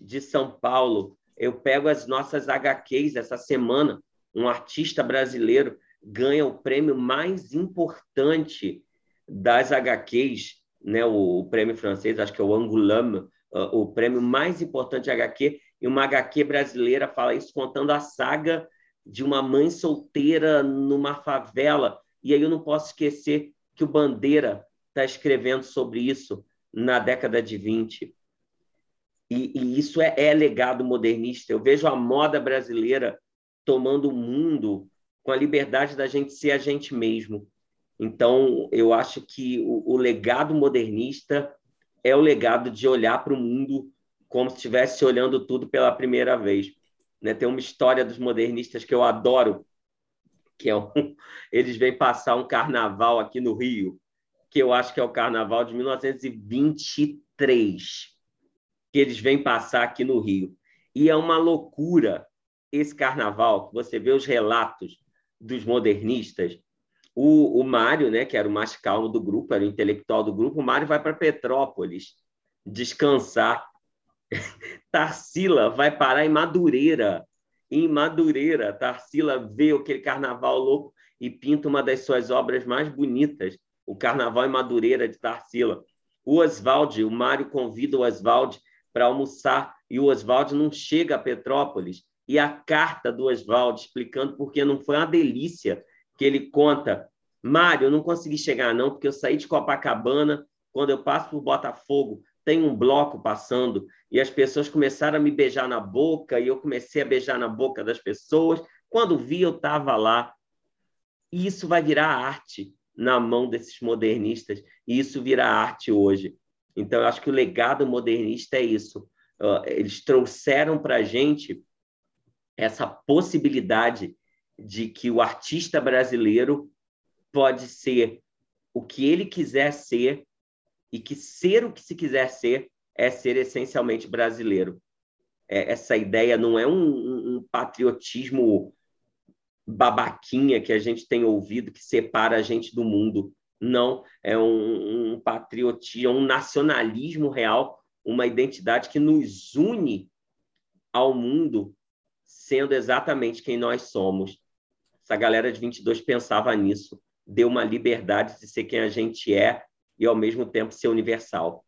Speaker 2: de São Paulo. Eu pego as nossas HQs essa semana, um artista brasileiro ganha o prêmio mais importante das HQs né, o, o, prêmio francês, acho que é o Angoulême, uh, o prêmio mais importante HQ, e uma HQ brasileira fala isso contando a saga de uma mãe solteira numa favela. E aí eu não posso esquecer que o Bandeira está escrevendo sobre isso na década de 20. E, e isso é, é legado modernista. Eu vejo a moda brasileira tomando o mundo com a liberdade da gente ser a gente mesmo. Então, eu acho que o, o legado modernista é o legado de olhar para o mundo como se estivesse olhando tudo pela primeira vez. Né? Tem uma história dos modernistas que eu adoro, que é um, eles vêm passar um carnaval aqui no Rio, que eu acho que é o carnaval de 1923, que eles vêm passar aqui no Rio. E é uma loucura esse carnaval, que você vê os relatos dos modernistas, o, o Mário, né, que era o mais calmo do grupo, era o intelectual do grupo, o Mário vai para Petrópolis descansar. Tarsila vai parar em Madureira. Em Madureira, Tarsila vê aquele carnaval louco e pinta uma das suas obras mais bonitas, o Carnaval em Madureira de Tarsila. O Oswald, o Mário convida o Oswald para almoçar e o Oswald não chega a Petrópolis. E a carta do Oswald explicando porque não foi uma delícia que ele conta: Mário, eu não consegui chegar, não, porque eu saí de Copacabana. Quando eu passo por Botafogo, tem um bloco passando e as pessoas começaram a me beijar na boca e eu comecei a beijar na boca das pessoas. Quando vi, eu estava lá. E isso vai virar arte na mão desses modernistas e isso virá arte hoje. Então, eu acho que o legado modernista é isso. Eles trouxeram para a gente essa possibilidade de que o artista brasileiro pode ser o que ele quiser ser e que ser o que se quiser ser é ser essencialmente brasileiro. É, essa ideia não é um, um, patriotismo babaquinha que a gente tem ouvido que separa a gente do mundo. Não, é um, um patriotismo, um nacionalismo real uma identidade que nos une ao mundo, sendo exatamente quem nós somos. Essa galera de 22 pensava nisso, deu uma liberdade de ser quem a gente é e, ao mesmo tempo, ser universal.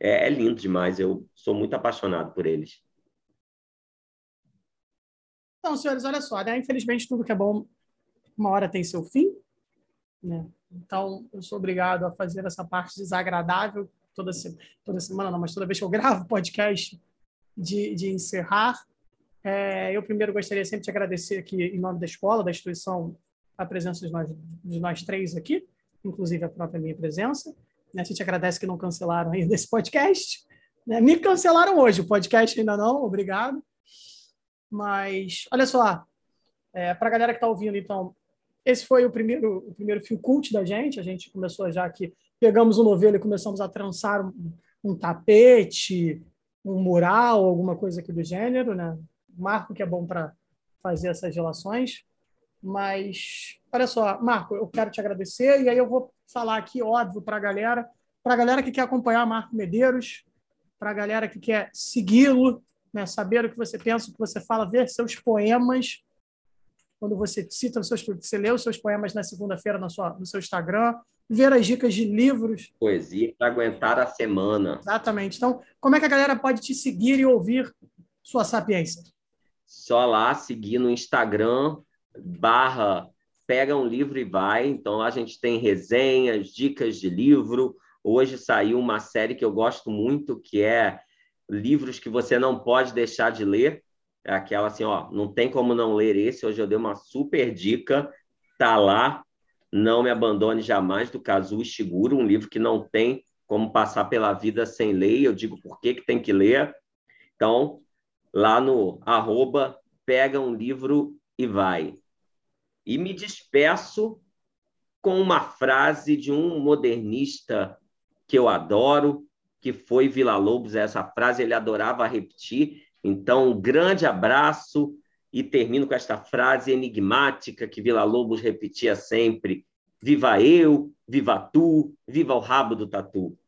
Speaker 2: É, é lindo demais, eu sou muito apaixonado por eles.
Speaker 1: Então, senhores, olha só, né? infelizmente tudo que é bom, uma hora tem seu fim. Né? Então, eu sou obrigado a fazer essa parte desagradável toda, toda semana, não, mas toda vez que eu gravo podcast, de, de encerrar. É, eu primeiro gostaria sempre de agradecer aqui, em nome da escola, da instituição, a presença de nós, de nós três aqui, inclusive a própria minha presença. Né? A gente agradece que não cancelaram ainda esse podcast. Né? Me cancelaram hoje, o podcast ainda não, obrigado. Mas, olha só, é, para a galera que está ouvindo, então, esse foi o primeiro, o primeiro fio cult da gente. A gente começou já aqui, pegamos o novelo e começamos a trançar um, um tapete, um mural, alguma coisa aqui do gênero, né? Marco que é bom para fazer essas relações. Mas, olha só, Marco, eu quero te agradecer e aí eu vou falar aqui, óbvio, para a galera, para a galera que quer acompanhar Marco Medeiros, para a galera que quer segui-lo, né, saber o que você pensa, o que você fala, ver seus poemas, quando você cita os seus, você lê os seus poemas na segunda-feira no seu Instagram, ver as dicas de livros.
Speaker 2: Poesia para aguentar a semana.
Speaker 1: Exatamente. Então, como é que a galera pode te seguir e ouvir sua sapiência?
Speaker 2: Só lá seguir no Instagram, barra pega um livro e vai. Então, a gente tem resenhas, dicas de livro. Hoje saiu uma série que eu gosto muito, que é livros que você não pode deixar de ler. É aquela assim, ó, não tem como não ler esse. Hoje eu dei uma super dica, tá lá. Não me abandone jamais do Kazuo Ishiguro, um livro que não tem como passar pela vida sem ler. Eu digo por que que tem que ler. Então, lá no arroba, pega um livro e vai. E me despeço com uma frase de um modernista que eu adoro, que foi Vila Lobos. Essa frase ele adorava repetir, então, um grande abraço e termino com esta frase enigmática que Vila Lobos repetia sempre: Viva eu, viva tu, viva o rabo do tatu.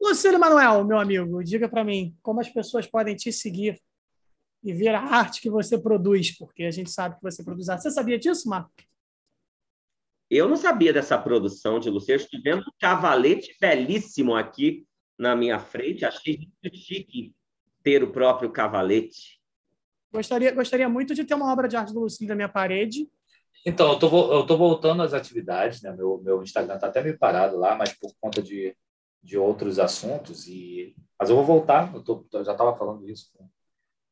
Speaker 1: Lucílio Manuel, meu amigo, diga para mim como as pessoas podem te seguir e ver a arte que você produz, porque a gente sabe que você produz arte. Você sabia disso, Marco?
Speaker 2: Eu não sabia dessa produção de. Estou vendo um cavalete belíssimo aqui na minha frente. Achei muito chique ter o próprio cavalete?
Speaker 1: Gostaria, gostaria muito de ter uma obra de arte do Lucílio na minha parede.
Speaker 3: Então, eu tô, eu tô voltando às atividades, né? Meu, meu Instagram está até meio parado lá, mas por conta de, de outros assuntos. E... Mas eu vou voltar, eu, tô, eu já estava falando isso com,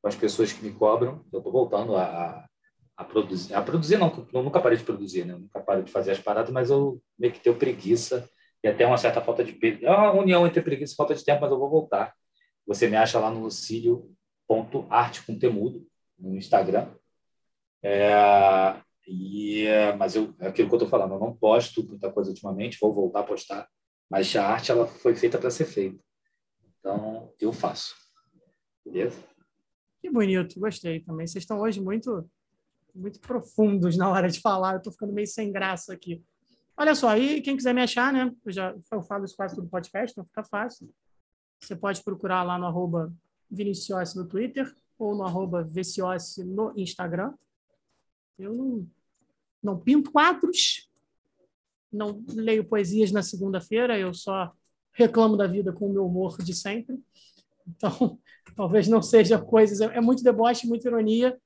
Speaker 3: com, as pessoas que me cobram, eu estou voltando a, a, produzir. A produzir, não, eu nunca parei de produzir, né? Eu nunca parei de fazer as paradas, mas eu meio que tenho preguiça e até uma certa falta de. É uma união entre preguiça e falta de tempo, mas eu vou voltar. Você me acha lá no lucílio.arte com temudo, no Instagram. É, e, mas eu, é aquilo que eu estou falando, eu não posto muita coisa ultimamente, vou voltar a postar, mas a arte ela foi feita para ser feita. Então, eu faço. Beleza?
Speaker 1: Que bonito, gostei também. Vocês estão hoje muito muito profundos na hora de falar, eu estou ficando meio sem graça aqui. Olha só, aí quem quiser me achar, né? Eu já eu falo isso quase todo podcast, então fica fácil. Você pode procurar lá no arroba no Twitter ou no arroba no Instagram. Eu não, não pinto quadros, não leio poesias na segunda-feira, eu só reclamo da vida com o meu humor de sempre. Então, talvez não seja coisas. É muito deboche, muita ironia,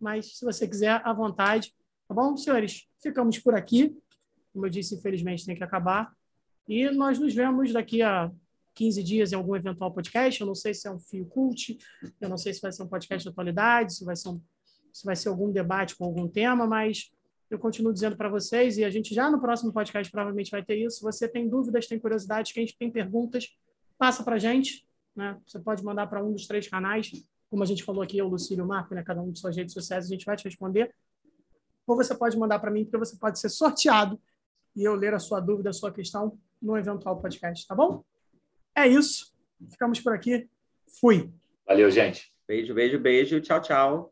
Speaker 1: mas se você quiser, à vontade. Tá bom, senhores? Ficamos por aqui. Como eu disse, infelizmente tem que acabar. E nós nos vemos daqui a 15 dias em algum eventual podcast. Eu não sei se é um fio cult, eu não sei se vai ser um podcast de atualidade, se vai ser, um, se vai ser algum debate com algum tema, mas eu continuo dizendo para vocês, e a gente já no próximo podcast provavelmente vai ter isso. Se você tem dúvidas, tem curiosidades, quem tem perguntas, passa para a gente. Né? Você pode mandar para um dos três canais, como a gente falou aqui, o Lucílio Marco, né? cada um de suas redes sociais, a gente vai te responder. Ou você pode mandar para mim, porque você pode ser sorteado e eu ler a sua dúvida, a sua questão no eventual podcast, tá bom? É isso. Ficamos por aqui. Fui.
Speaker 3: Valeu, gente.
Speaker 2: Beijo, beijo, beijo. Tchau, tchau.